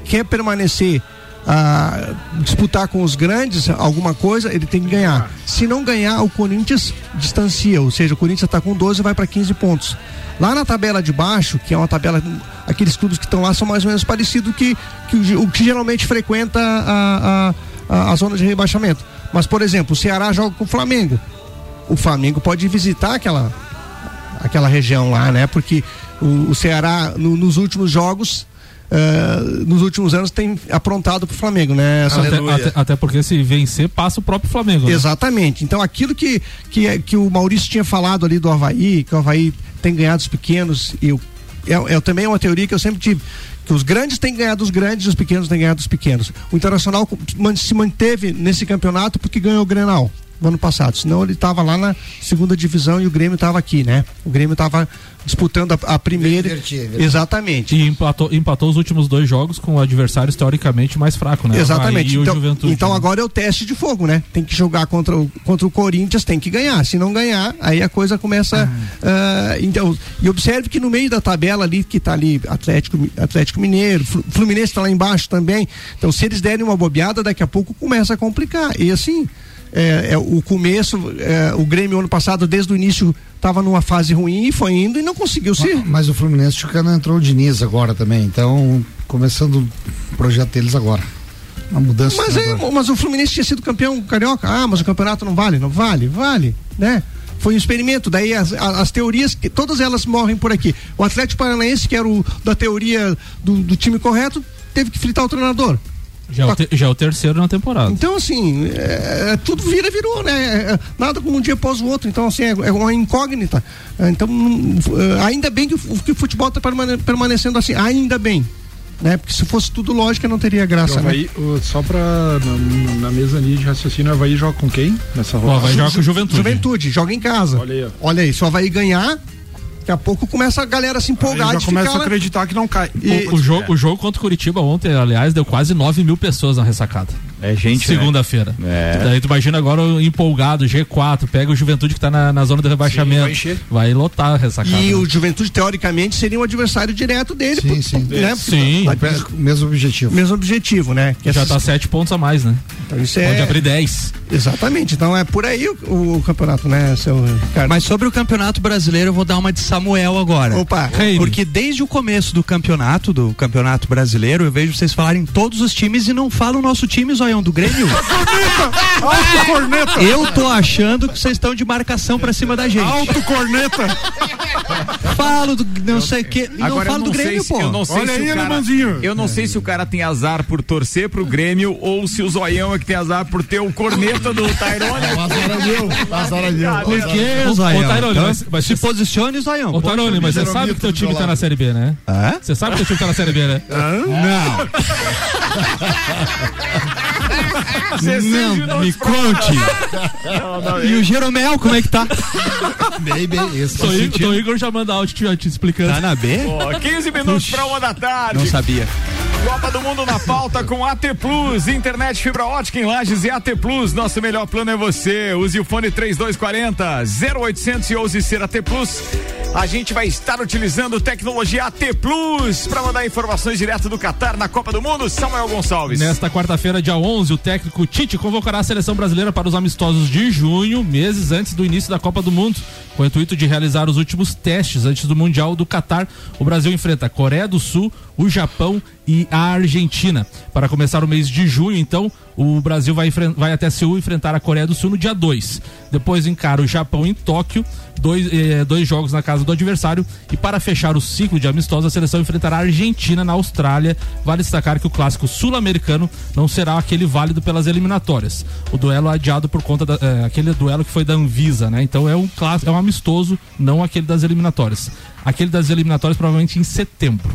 quer permanecer a disputar com os grandes alguma coisa, ele tem que ganhar. Se não ganhar, o Corinthians distancia, ou seja, o Corinthians está com 12 e vai para 15 pontos. Lá na tabela de baixo, que é uma tabela, aqueles clubes que estão lá são mais ou menos parecidos que, que o, o que geralmente frequenta a, a, a zona de rebaixamento. Mas, por exemplo, o Ceará joga com o Flamengo. O Flamengo pode visitar aquela, aquela região lá, né? Porque o, o Ceará, no- nos últimos jogos, eh, nos últimos anos, tem aprontado pro Flamengo, né? Até, até- até porque se vencer, passa o próprio Flamengo. né? Exatamente. Então aquilo que, que, é- que o Maurício tinha falado ali do Havaí, que o Havaí tem ganhado os pequenos, e eu, é, é também uma teoria que eu sempre tive. Que os grandes têm ganhado os grandes e os pequenos têm ganhado os pequenos. O Internacional se manteve nesse campeonato porque ganhou o Grenal no ano passado. Senão ele estava lá na segunda divisão e o Grêmio estava aqui, né? O Grêmio estava disputando a, a primeira. Exatamente. E empatou, empatou os últimos dois jogos com adversários teoricamente mais fracos, né? Exatamente. Então, então agora é o teste de fogo, né? Tem que jogar contra o, contra o Corinthians, tem que ganhar. Se não ganhar, aí a coisa começa. ah, então, e observe que no meio da tabela ali, que tá ali Atlético, Atlético Mineiro, Flu- Fluminense tá lá embaixo também. Então, se eles derem uma bobeada, daqui a pouco começa a complicar. E assim. É, é, o começo, é, o Grêmio ano passado, desde o início, estava numa fase ruim e foi indo e não conseguiu se. Mas o Fluminense não entrou o Diniz agora também, então começando o projeto deles agora. Uma mudança. Mas, é, mas o Fluminense tinha sido campeão carioca. Ah, mas o campeonato não vale? Não vale? Vale, né? Foi um experimento. Daí as, as teorias, que todas elas morrem por aqui. O Atlético Paranaense, que era o da teoria do, do time correto, teve que fritar o treinador. Já é, o te- já é o terceiro na temporada. Então, assim, é, é, tudo vira, virou, né? É, nada como um dia após o outro. Então, assim, é, é uma incógnita. Então, ainda bem que o, que o futebol está permanecendo assim. Ainda bem. Né? Porque se fosse tudo lógica, não teria O graça, né? Havaí, o- só pra. Na, na mesa ali de raciocínio, o Havaí joga com quem nessa rodada? Juventude, joga em casa. Olha aí. Olha aí, só vai ganhar. Daqui a pouco começa a galera a se empolgar. já de começa ficar a acreditar que não cai. O, o jogo, o jogo contra o Curitiba ontem, aliás, deu quase 9 mil pessoas na ressacada. É gente. Segunda-feira. É. Daí tu imagina agora o empolgado, G4, pega o Juventude que tá na, na zona do rebaixamento. vai encher. vai lotar a ressacada. E né? o Juventude, teoricamente, seria um adversário direto dele. Sim, por- sim. Né? Sim. Mesmo objetivo. Mesmo objetivo, né? Que Já essas- tá sete pontos a mais, né? Então isso Pode é. abrir 10. Exatamente. Então é por aí o, o campeonato, né, seu Ricardo? Mas sobre o Campeonato Brasileiro, eu vou dar uma de Samuel agora. Opa. Porque desde o começo do campeonato, do Campeonato Brasileiro, eu vejo vocês falarem todos os times e não falam o nosso time, Zoião, do Grêmio. Alto corneta! Eu tô achando que vocês estão de marcação pra cima da gente. Alto corneta! Falo do não sei o que. Não falo do Grêmio, pô. eu não sei Olha se aí, o cara, alemãozinho. eu não sei se o cara tem azar por torcer pro Grêmio ou se o zoião é que tem azar por ter o corneta do Tyrone. O azar é meu, o azar é meu. Por que, Zoião? ô, Tairone, Então, mas- se posicione, Zoião. Ô, Tarone, mas você sabe que teu time tá na Série B, né? Você sabe que teu time tá na Série B, né? Não. Não, me conte. E o Jeromel, como é que tá? Bem, bem, esse Tô, Igor, tô Igor já manda áudio te, te explicando. Tá na B? Ó, 15 minutos pra uma da tarde. Não sabia. Copa do Mundo na pauta com AT Plus, internet fibra ótica em Lages e AT Plus. Nosso melhor plano é você. Use o fone 3240 0800 e ouse ser AT Plus. A gente vai estar utilizando tecnologia AT Plus para mandar informações direto do Catar na Copa do Mundo. Samuel Gonçalves. Nesta quarta-feira, dia 11, o técnico Tite convocará a seleção brasileira para os amistosos de junho, meses antes do início da Copa do Mundo. Com o intuito de realizar os últimos testes antes do Mundial do Catar, o Brasil enfrenta a Coreia do Sul, o Japão e a Argentina. Para começar o mês de junho, então, o Brasil vai, vai até Seul enfrentar a Coreia do Sul no dia 2. Depois encara o Japão em Tóquio, dois, eh, dois jogos na casa do adversário. E para fechar o ciclo de amistosos, a seleção enfrentará a Argentina na Austrália. Vale destacar que o clássico sul-americano não será aquele válido pelas eliminatórias. O duelo é adiado por conta da, eh, duelo que foi da Anvisa, né? Então é um clássico, é um amistoso, não aquele das eliminatórias. Aquele das eliminatórias provavelmente em setembro.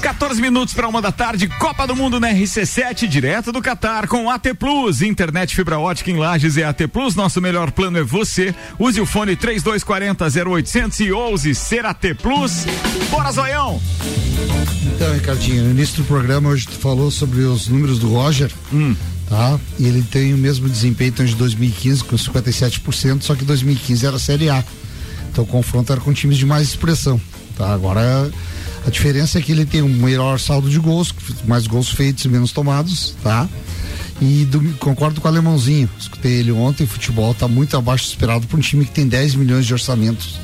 14 minutos para uma da tarde, Copa do Mundo na RC7, direto do Catar, com AT Plus, internet fibra ótica em Lages é AT Plus, nosso melhor plano é você. Use o fone 3240 0800 e ouse ser AT Plus. Bora, Zoião! Então, Ricardinho, no início do programa hoje tu falou sobre os números do Roger, tá? E ele tem o mesmo desempenho então, de 2015 com 57%, só que 2015 era Série A. Então o confronto era com times de mais expressão, tá? Agora a diferença é que ele tem um melhor saldo de gols, mais gols feitos e menos tomados, tá? E do- concordo com o alemãozinho. Escutei ele ontem, o futebol tá muito abaixo do esperado para um time que tem 10 milhões de orçamentos.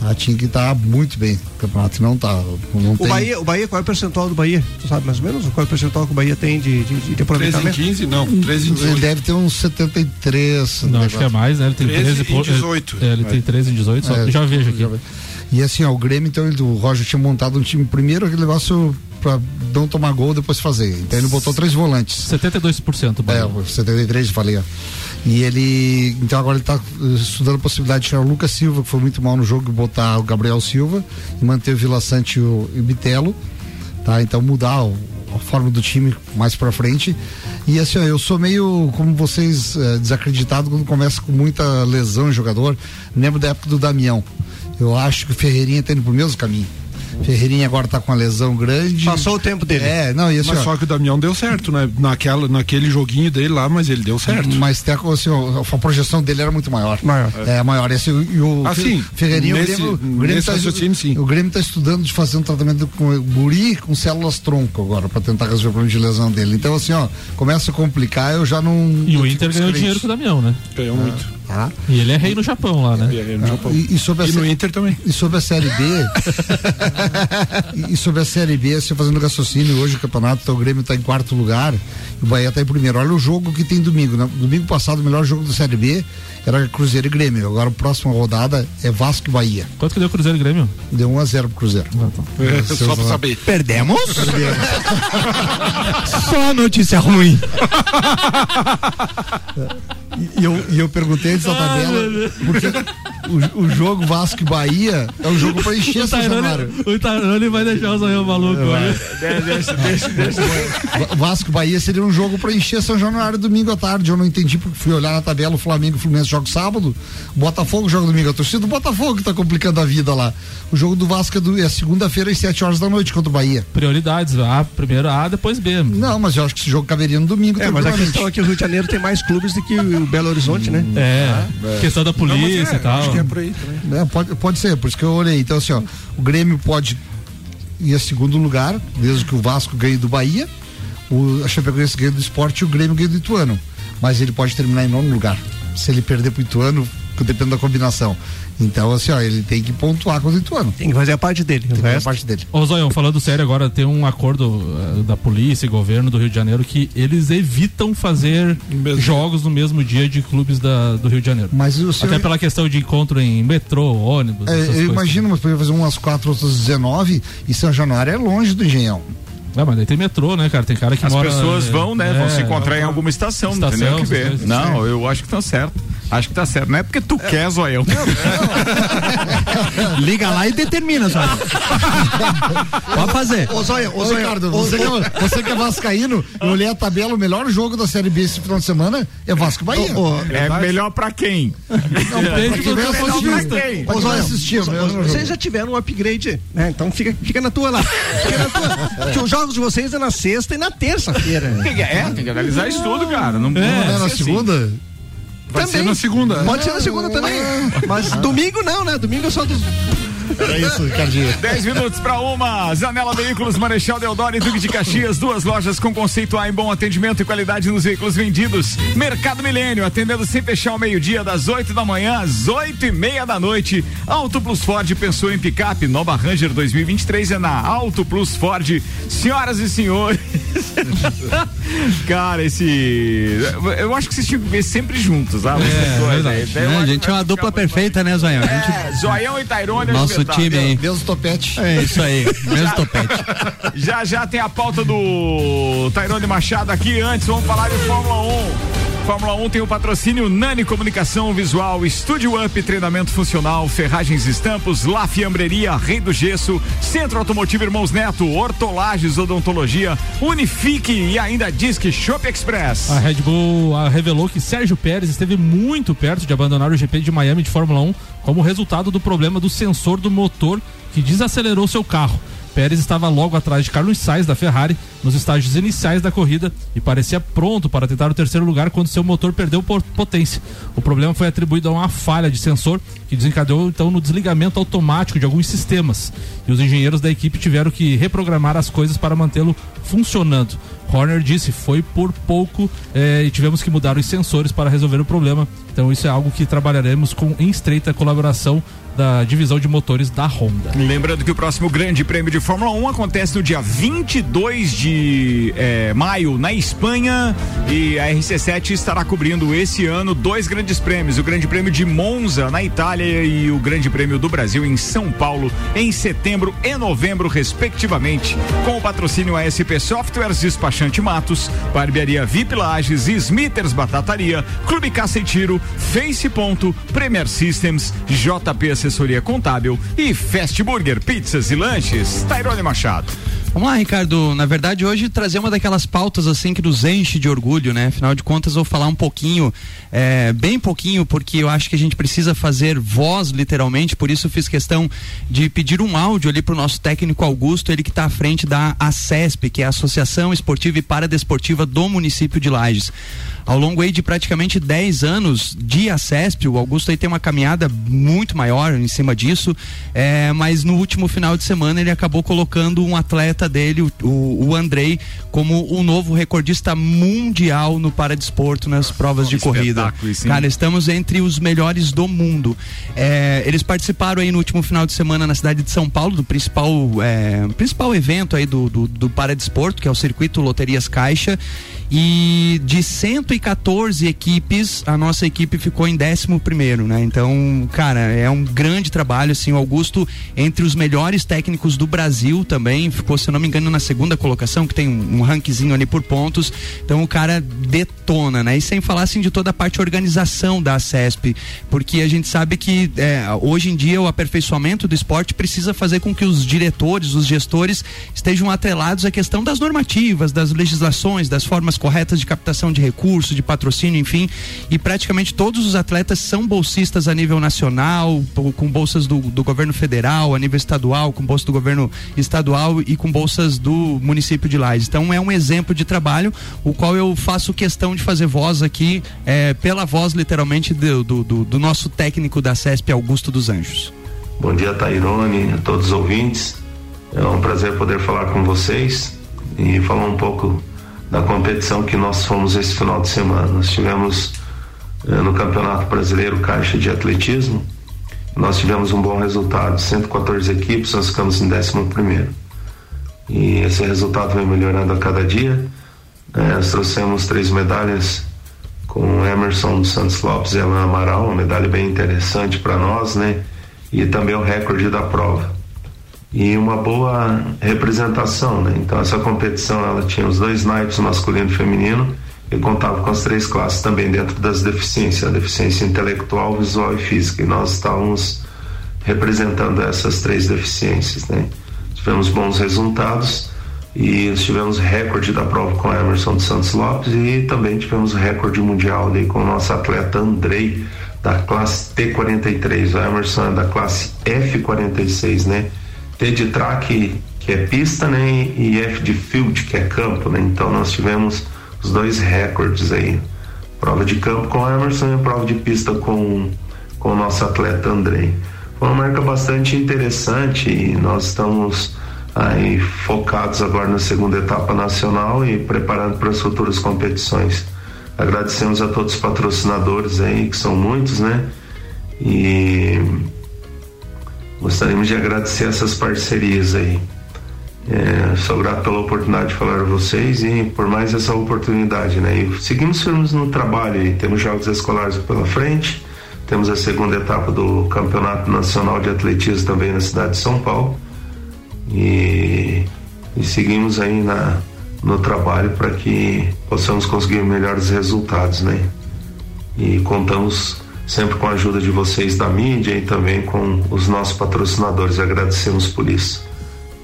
Tá? Tinha que estar muito bem. O campeonato não tá. Não O tem... Bahia, o Bahia, qual é o percentual do Bahia? Tu sabe mais ou menos? Qual é o percentual que o Bahia tem de, de, de aproveitamento? 13 em 15? Não, 13 em Ele 18. deve ter uns 73. Não, acho que é mais, né? Ele tem 13 13, e po- 18. É, ele tem 13 em 18, só, É, já vejo aqui. E assim, ó, o Grêmio, então, o Roger tinha montado um time primeiro, aquele negócio pra não tomar gol depois fazer. Então ele botou três volantes. 72%. É, o 73, falei, ó. E ele. Então agora ele tá eh, estudando a possibilidade de tirar o Lucas Silva, que foi muito mal no jogo, e botar o Gabriel Silva e manter o Vila Sante e o, e Bitelo. Tá? Então mudar o- a forma do time mais pra frente. E assim, ó, eu sou meio, como vocês, eh, desacreditado quando começa com muita lesão em jogador. Lembro da época do Damião. Eu acho que o Ferreirinha tá indo pro mesmo caminho. Ferreirinha agora tá com uma lesão grande. Passou o tempo dele. É, não, e assim, Mas ó, só que o Damião deu certo, né? Naquela, naquele joguinho dele lá, mas ele deu certo. Mas tem a, assim, a projeção dele era muito maior. Maior. É, maior. Esse, e o Ah, sim. Ferreirinha, Nesse- o Grêmio, o Grêmio tá, raciocínio, sim. o Grêmio tá estudando de fazer um tratamento com o guri com células tronco agora, pra tentar resolver o problema de lesão dele. Então, assim, ó, começa a complicar, eu já não. E o Inter ganhou dinheiro com o Damião, né? Ganhou muito. Tá? E ele é rei no Japão lá, né? Ah, E, e sobre a E no Inter também. E sobre a Série B. e- sobre a Série B, você fazendo raciocínio, hoje o campeonato, então, o Grêmio está em quarto lugar e o Bahia está em primeiro. Olha o jogo que tem domingo. Né? Domingo passado, o melhor jogo da Série B era Cruzeiro e Grêmio. Agora a próxima rodada é Vasco e Bahia. Quanto que deu o Cruzeiro e Grêmio? Deu 1 a 0 pro Cruzeiro. É, só pra saber. Perdemos? Só notícia ruim. E eu, e eu perguntei antes da tabela, porque o, o jogo Vasco e Bahia é um jogo para encher O essa Januário. Tairone, o Tairone vai deixar o Zoião maluco. olha. Va- Vasco e Bahia seria um jogo para encher São Januário domingo à tarde. Eu não entendi porque fui olhar na tabela o Flamengo e o Fluminense joga sábado, o Botafogo joga domingo. A torcida do Botafogo que tá complicando a vida lá. O jogo do Vasco é, do- é segunda-feira às 7 horas da noite contra o Bahia. Prioridades, A, primeiro A, depois B. Não, mas eu acho que esse jogo caberia no domingo. É, mas a questão é que o Rio de Janeiro tem mais clubes do que o Belo Horizonte, né? É, questão da polícia e tal. Acho que é por aí também. É, pode, pode ser, por isso que eu olhei. Então, assim, ó, o Grêmio pode ir a segundo lugar, desde que o Vasco ganhe do Bahia, o a Chapecoense ganhe do esporte e o Grêmio ganhe do Ituano. Mas ele pode terminar em nono lugar. Se ele perder pro Ituano, depende da combinação. Então, assim, ó, ele tem que pontuar com o Ituano. Tem que fazer a parte dele. Tem que fazer a parte dele. Ô Zoião, falando sério agora, tem um acordo eh, da polícia e governo do Rio de Janeiro que eles evitam fazer jogos no mesmo dia de clubes da, do Rio de Janeiro. Mas o senhor- Até pela questão de encontro em metrô, ônibus. É, essas eu coisas. imagino, mas poderia fazer umas quatro, outras 19 e São Januário é longe do Engenhão. Não, mas daí tem metrô, né, cara? Tem cara que As mora. pessoas é, vão, né? vão é, se encontrar em alguma estação, não tem nem o que ver. Não, eu acho que estão certo. Acho que tá certo. Não é porque tu quer, zoião. Liga lá e determina, só. Pode fazer. Ô, Zóia, ô, Ricardo, você, que é, você que é vascaíno, eu olhei a tabela, o melhor jogo da Série B esse final de semana é Vasco Bahia. É melhor pra quem? Não, pra quem assistir. Pra quem. Vocês- mesmo jogo. Vocês já tiveram um upgrade, né? Então fica, fica na tua lá. Fica na tua. Porque os jogos de vocês é na sexta e na terça-feira. Tem que- é, tem que analisar isso tudo, cara. Não, Não é pode na assim. segunda? Vai ser na segunda. Pode ser na segunda também. Mas domingo não, né? Domingo é só dos. Era isso, Ricardinho. 10 minutos para uma. Zanela Veículos, Marechal Deodoro e Duque de Caxias. Duas lojas com conceito A em bom atendimento e qualidade nos veículos vendidos. Mercado Milênio, atendendo sem fechar ao meio-dia, das 8 da manhã às 8 e meia da noite. Auto Plus Ford pensou em picape. Nova Ranger 2023 é na Auto Plus Ford. Senhoras e senhores. Cara, esse. Eu acho que vocês tinham que ver sempre juntos, sabe? Daí eu É, a gente é uma dupla perfeita, né, Zoião? Gente- É, Zoião e Tairone. Nosso time aí. Deus topete. É isso aí, mesmo topete. Já já tem a pauta do Tairone Machado aqui. Antes, vamos falar de Fórmula 1. Fórmula 1 tem o patrocínio Nani Comunicação Visual, Estúdio Up, treinamento funcional, ferragens estampos, La Fiambreria, Rei do Gesso, Centro Automotivo Irmãos Neto, Hortolagens Odontologia, Unifique e ainda Disque Shop Express. A Red Bull ah, revelou que Sérgio Pérez esteve muito perto de abandonar o GP de Miami de Fórmula 1 como resultado do problema do sensor do motor que desacelerou seu carro. Pérez estava logo atrás de Carlos Sainz da Ferrari nos estágios iniciais da corrida e parecia pronto para tentar o terceiro lugar quando seu motor perdeu potência. O problema foi atribuído a uma falha de sensor que desencadeou então no desligamento automático de alguns sistemas. E os engenheiros da equipe tiveram que reprogramar as coisas para mantê-lo funcionando. Horner disse, foi por pouco eh, e tivemos que mudar os sensores para resolver o problema. Então isso é algo que trabalharemos com em estreita colaboração da divisão de motores da Honda. Lembrando que o próximo Grande Prêmio de Fórmula 1 acontece no dia 22 de eh, maio na Espanha e a RC7 estará cobrindo esse ano dois grandes prêmios: o Grande Prêmio de Monza na Itália e o Grande Prêmio do Brasil em São Paulo em setembro e novembro, respectivamente. Com o patrocínio ASP Softwares, Despachante Matos, Barbearia VIP Lages, Smithers Batataria, Clube Caça e Tiro, Face Ponto, Premier Systems, JP Assessoria Contábil e Fast Burger Pizzas e Lanches. Tairone Machado. Vamos lá, Ricardo. Na verdade, hoje trazer uma daquelas pautas assim que nos enche de orgulho, né? Afinal de contas, vou falar um pouquinho, é, bem pouquinho, porque eu acho que a gente precisa fazer voz, literalmente. Por isso, fiz questão de pedir um áudio ali pro nosso técnico Augusto, ele que está à frente da ACESP, que é a Associação Esportiva e Paradesportiva do município de Lages. Ao longo aí de praticamente 10 anos de ACESP, o Augusto aí tem uma caminhada muito maior em cima disso, é, mas no último final de semana ele acabou colocando um atleta dele, o, o, o Andrei, como o novo recordista mundial no paradesporto nas provas de corrida. hein? Cara, estamos entre os melhores do mundo. É, eles participaram aí no último final de semana na cidade de São Paulo, do principal, é, principal evento aí do, do, do paradesporto, que é o Circuito Loterias Caixa. E de 114 equipes, a nossa equipe ficou em 11 primeiro, né? Então, cara, é um grande trabalho, assim, o Augusto entre os melhores técnicos do Brasil também, ficou, se não me engano, na segunda colocação, que tem um, um rankzinho ali por pontos. Então o cara detona, né? E sem falar assim de toda a parte organização da CESP, porque a gente sabe que é, hoje em dia o aperfeiçoamento do esporte precisa fazer com que os diretores, os gestores estejam atrelados à questão das normativas, das legislações, das formas corretas de captação de recursos, de patrocínio, enfim. E praticamente todos os atletas são bolsistas a nível nacional, com bolsas do, do governo federal, a nível estadual, com bolsa do governo estadual e com bolsas do município de Lages. Então é um exemplo de trabalho, o qual eu faço questão de fazer voz aqui, é, pela voz literalmente do, do- do nosso técnico da CESP, Augusto dos Anjos. Bom dia, Tairone, a todos os ouvintes. É um prazer poder falar com vocês e falar um pouco da competição que nós fomos esse final de semana. Nós tivemos eh, no Campeonato Brasileiro Caixa de Atletismo, nós tivemos um bom resultado, 114 equipes, nós ficamos em 11 primeiro. E esse resultado vem melhorando a cada dia. Eh, nós trouxemos três medalhas com Emerson Santos Lopes e Alan Amaral, uma medalha bem interessante para nós, né? E também o recorde da prova. E uma boa representação, né? Então essa competição ela tinha os dois naipes, masculino e feminino, ele contava com as três classes também dentro das deficiências, a deficiência intelectual, visual e física. E nós estávamos representando essas três deficiências, né? Tivemos bons resultados e tivemos recorde da prova com Emerson dos Santos Lopes e também tivemos recorde mundial ali com o nosso atleta Andrei da classe T43, o Emerson é da classe F46, né? T de track que é pista, né? E F de field que é campo, né? Então nós tivemos os dois recordes aí. Prova de campo com Emerson e prova de pista com, com o nosso atleta Andrei. Foi uma marca bastante interessante e nós estamos aí focados agora na segunda etapa nacional e preparando para as futuras competições. Agradecemos a todos os patrocinadores aí, que são muitos, né? E gostaríamos de agradecer essas parcerias aí. É, sou grato pela oportunidade de falar a vocês e por mais essa oportunidade, né? E seguimos firmes no trabalho e temos jogos escolares pela frente, temos a segunda etapa do Campeonato Nacional de Atletismo também na cidade de São Paulo e, e seguimos aí na, no trabalho para que possamos conseguir melhores resultados, né? E contamos sempre com a ajuda de vocês da mídia e também com os nossos patrocinadores. Agradecemos por isso.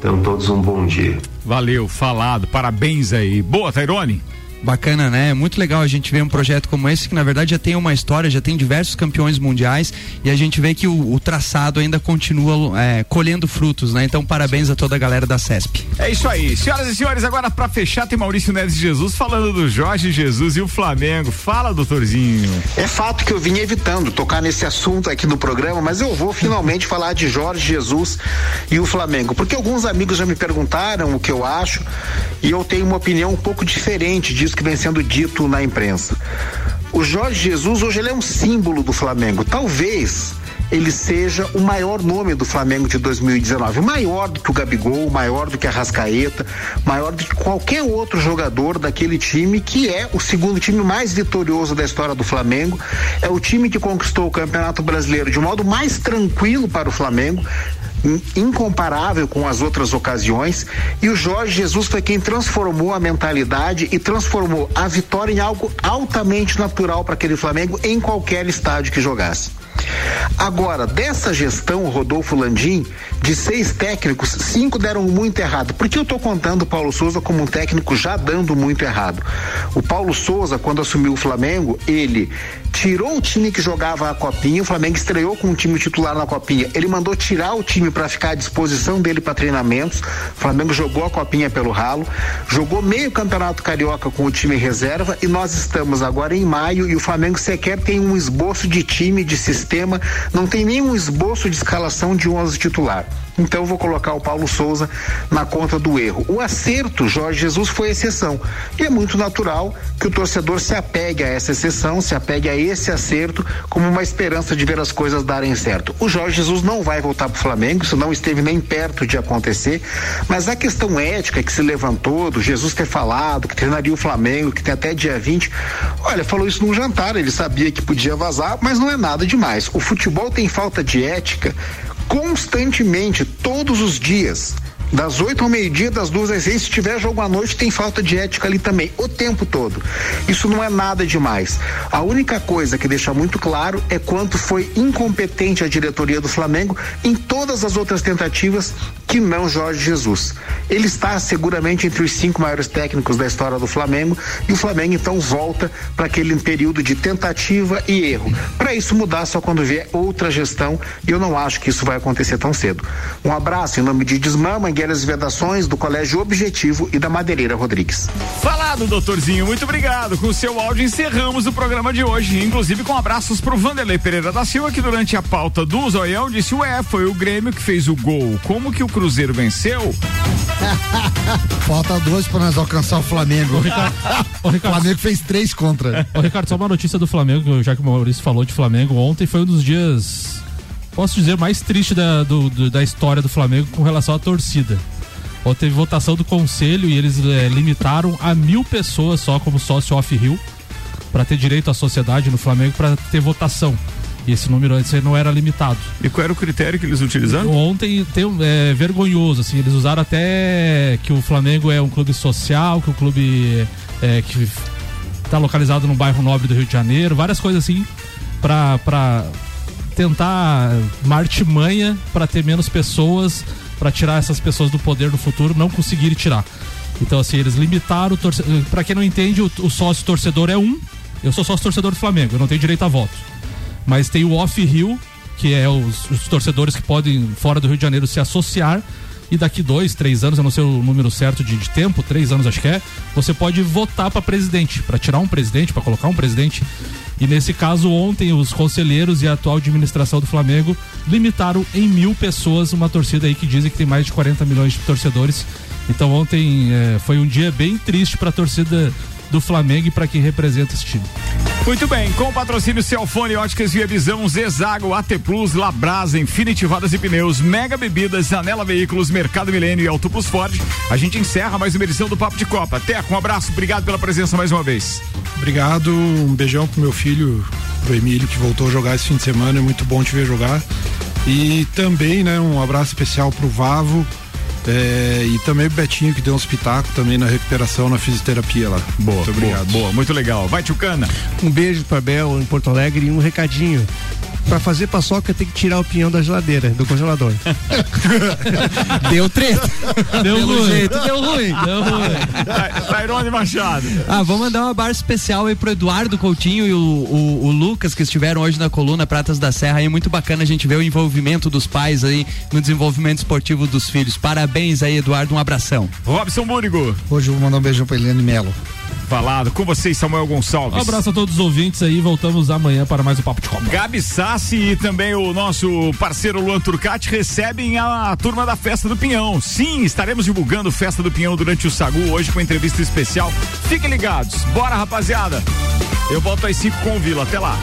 Tenham todos um bom dia. Valeu, falado, parabéns aí. Boa, Tairone. Bacana, né? É muito legal a gente ver um projeto como esse que na verdade já tem uma história, já tem diversos campeões mundiais e a gente vê que o, o traçado ainda continua é, colhendo frutos, né? Então parabéns a toda a galera da CESP. É isso aí. Senhoras e senhores, agora para fechar tem Maurício Neves Jesus falando do Jorge Jesus e o Flamengo. Fala, doutorzinho. É fato que eu vinha evitando tocar nesse assunto aqui no programa, mas eu vou finalmente falar de Jorge Jesus e o Flamengo, porque alguns amigos já me perguntaram o que eu acho e eu tenho uma opinião um pouco diferente disso que vem sendo dito na imprensa. O Jorge Jesus hoje ele é um símbolo do Flamengo. Talvez ele seja o maior nome do Flamengo de 2019, maior do que o Gabigol, maior do que a Rascaeta, maior do que qualquer outro jogador daquele time que é o segundo time mais vitorioso da história do Flamengo. É o time que conquistou o Campeonato Brasileiro de modo mais tranquilo para o Flamengo, incomparável com as outras ocasiões e o Jorge Jesus foi quem transformou a mentalidade e transformou a vitória em algo altamente natural para aquele Flamengo em qualquer estádio que jogasse. Agora, dessa gestão, Rodolfo Landim, de seis técnicos, cinco deram muito errado. Por que eu estou contando o Paulo Souza como um técnico já dando muito errado? O Paulo Souza, quando assumiu o Flamengo, ele tirou o time que jogava a copinha, o Flamengo estreou com o time titular na copinha. Ele mandou tirar o time para ficar à disposição dele para treinamentos. O Flamengo jogou a copinha pelo ralo, jogou meio campeonato carioca com o time reserva e nós estamos agora em maio e o Flamengo sequer tem um esboço de time, de sistema, não tem nenhum esboço de escalação de 11 titular. Então vou colocar o Paulo Souza na conta do erro. O acerto, Jorge Jesus, foi exceção. E é muito natural que o torcedor se apegue a essa exceção, se apegue a esse acerto como uma esperança de ver as coisas darem certo. O Jorge Jesus não vai voltar para o Flamengo, isso não esteve nem perto de acontecer, mas a questão ética que se levantou do Jesus ter falado que treinaria o Flamengo, que tem até dia 20, olha, falou isso num jantar, ele sabia que podia vazar, mas não é nada demais. O futebol tem falta de ética constantemente, todos os dias. Das 8 ao meio-dia, das duas às seis, se tiver jogo à noite, tem falta de ética ali também, o tempo todo. Isso não é nada demais. A única coisa que deixa muito claro é quanto foi incompetente a diretoria do Flamengo em todas as outras tentativas que não Jorge Jesus. Ele está seguramente entre os cinco maiores técnicos da história do Flamengo e o Flamengo então volta para aquele período de tentativa e erro. Para isso mudar só quando vier outra gestão e eu não acho que isso vai acontecer tão cedo. Um abraço em nome de Desmama, E Vedações do Colégio Objetivo e da Madeireira Rodrigues. Falado, doutorzinho, muito obrigado. Com o seu áudio encerramos o programa de hoje, inclusive com abraços pro Vanderlei Pereira da Silva, que durante a pauta do Zoião disse: Ué, foi o Grêmio que fez o gol. Como que o Cruzeiro venceu? Falta dois para nós alcançar o Flamengo. Ô, Ricardo, ô, Ricardo. O Flamengo fez três contra. Ô, Ricardo, só uma notícia do Flamengo, já que o Maurício falou de Flamengo, ontem foi um dos dias, posso dizer, mais triste da, do- do- da história do Flamengo com relação à torcida. Ontem teve votação do conselho e eles eh, limitaram a mil pessoas só como sócio off-rio para ter direito à sociedade no Flamengo para ter votação. E esse número antes não era limitado. E qual era o critério que eles utilizaram? Ontem tem é, vergonhoso, assim, eles usaram até que o Flamengo é um clube social, que o clube é, que tá localizado no bairro nobre do Rio de Janeiro, várias coisas assim pra tentar uma artimanha para ter menos pessoas, para tirar essas pessoas do poder no futuro, não conseguirem tirar. Então, assim, eles limitaram. Torce... Para quem não entende, o, o sócio torcedor é um. Eu sou sócio torcedor do Flamengo, eu não tenho direito a voto. Mas tem o off-Rio, que é os, os torcedores que podem, fora do Rio de Janeiro, se associar e daqui dois, três anos, eu não sei o número certo de, de tempo, três anos acho que é, você pode votar para presidente, para tirar um presidente, para colocar um presidente. E nesse caso, ontem, os conselheiros e a atual administração do Flamengo limitaram em mil pessoas uma torcida aí que dizem que tem mais de 40 milhões de torcedores. Então ontem eh, foi um dia bem triste para a torcida do Flamengo e para quem representa esse time. Muito bem, com o patrocínio Celfone, Óticas Via Visão, Zezago, AT Plus, Labrasa, Infinity Rodas e Pneus, Mega Bebidas, Anela Veículos, Mercado Milênio e Auto Plus Ford, a gente encerra mais uma edição do Papo de Copa. Até, um abraço, obrigado pela presença mais uma vez. Obrigado, um beijão pro meu filho, pro Emílio, que voltou a jogar esse fim de semana, é muito bom te ver jogar. E também, né, um abraço especial pro Vavo, é, e também o Betinho que deu um espetáculo também na recuperação, na fisioterapia lá. Boa, Muito obrigado. Boa, boa, muito legal. Vai, Tchucana. Um beijo para Bel em Porto Alegre e um recadinho. Pra fazer paçoca tem que tirar o pinhão da geladeira, do congelador. deu treta. Deu Pelo ruim. jeito, deu ruim. Deu ruim. Tairone Machado. Ah, vou mandar um abraço especial aí pro Eduardo Coutinho e o, o- o Lucas que estiveram hoje na coluna Pratas da Serra. Aí muito bacana a gente ver o envolvimento dos pais aí no desenvolvimento esportivo dos filhos. Parabéns aí, Eduardo. Um abração. Robson Búrigo. Hoje eu vou mandar um beijão pra Eliane Melo. Falado com vocês, Samuel Gonçalves. Um abraço a todos os ouvintes aí, voltamos amanhã para mais um Papo de Copa. Gabi E também o nosso parceiro Luan Turcati recebem a, turma da Festa do Pinhão. Sim, estaremos divulgando Festa do Pinhão durante o Sagu hoje com entrevista especial. Fiquem ligados. Bora, rapaziada. Eu volto às 5 com o Vila. Até lá.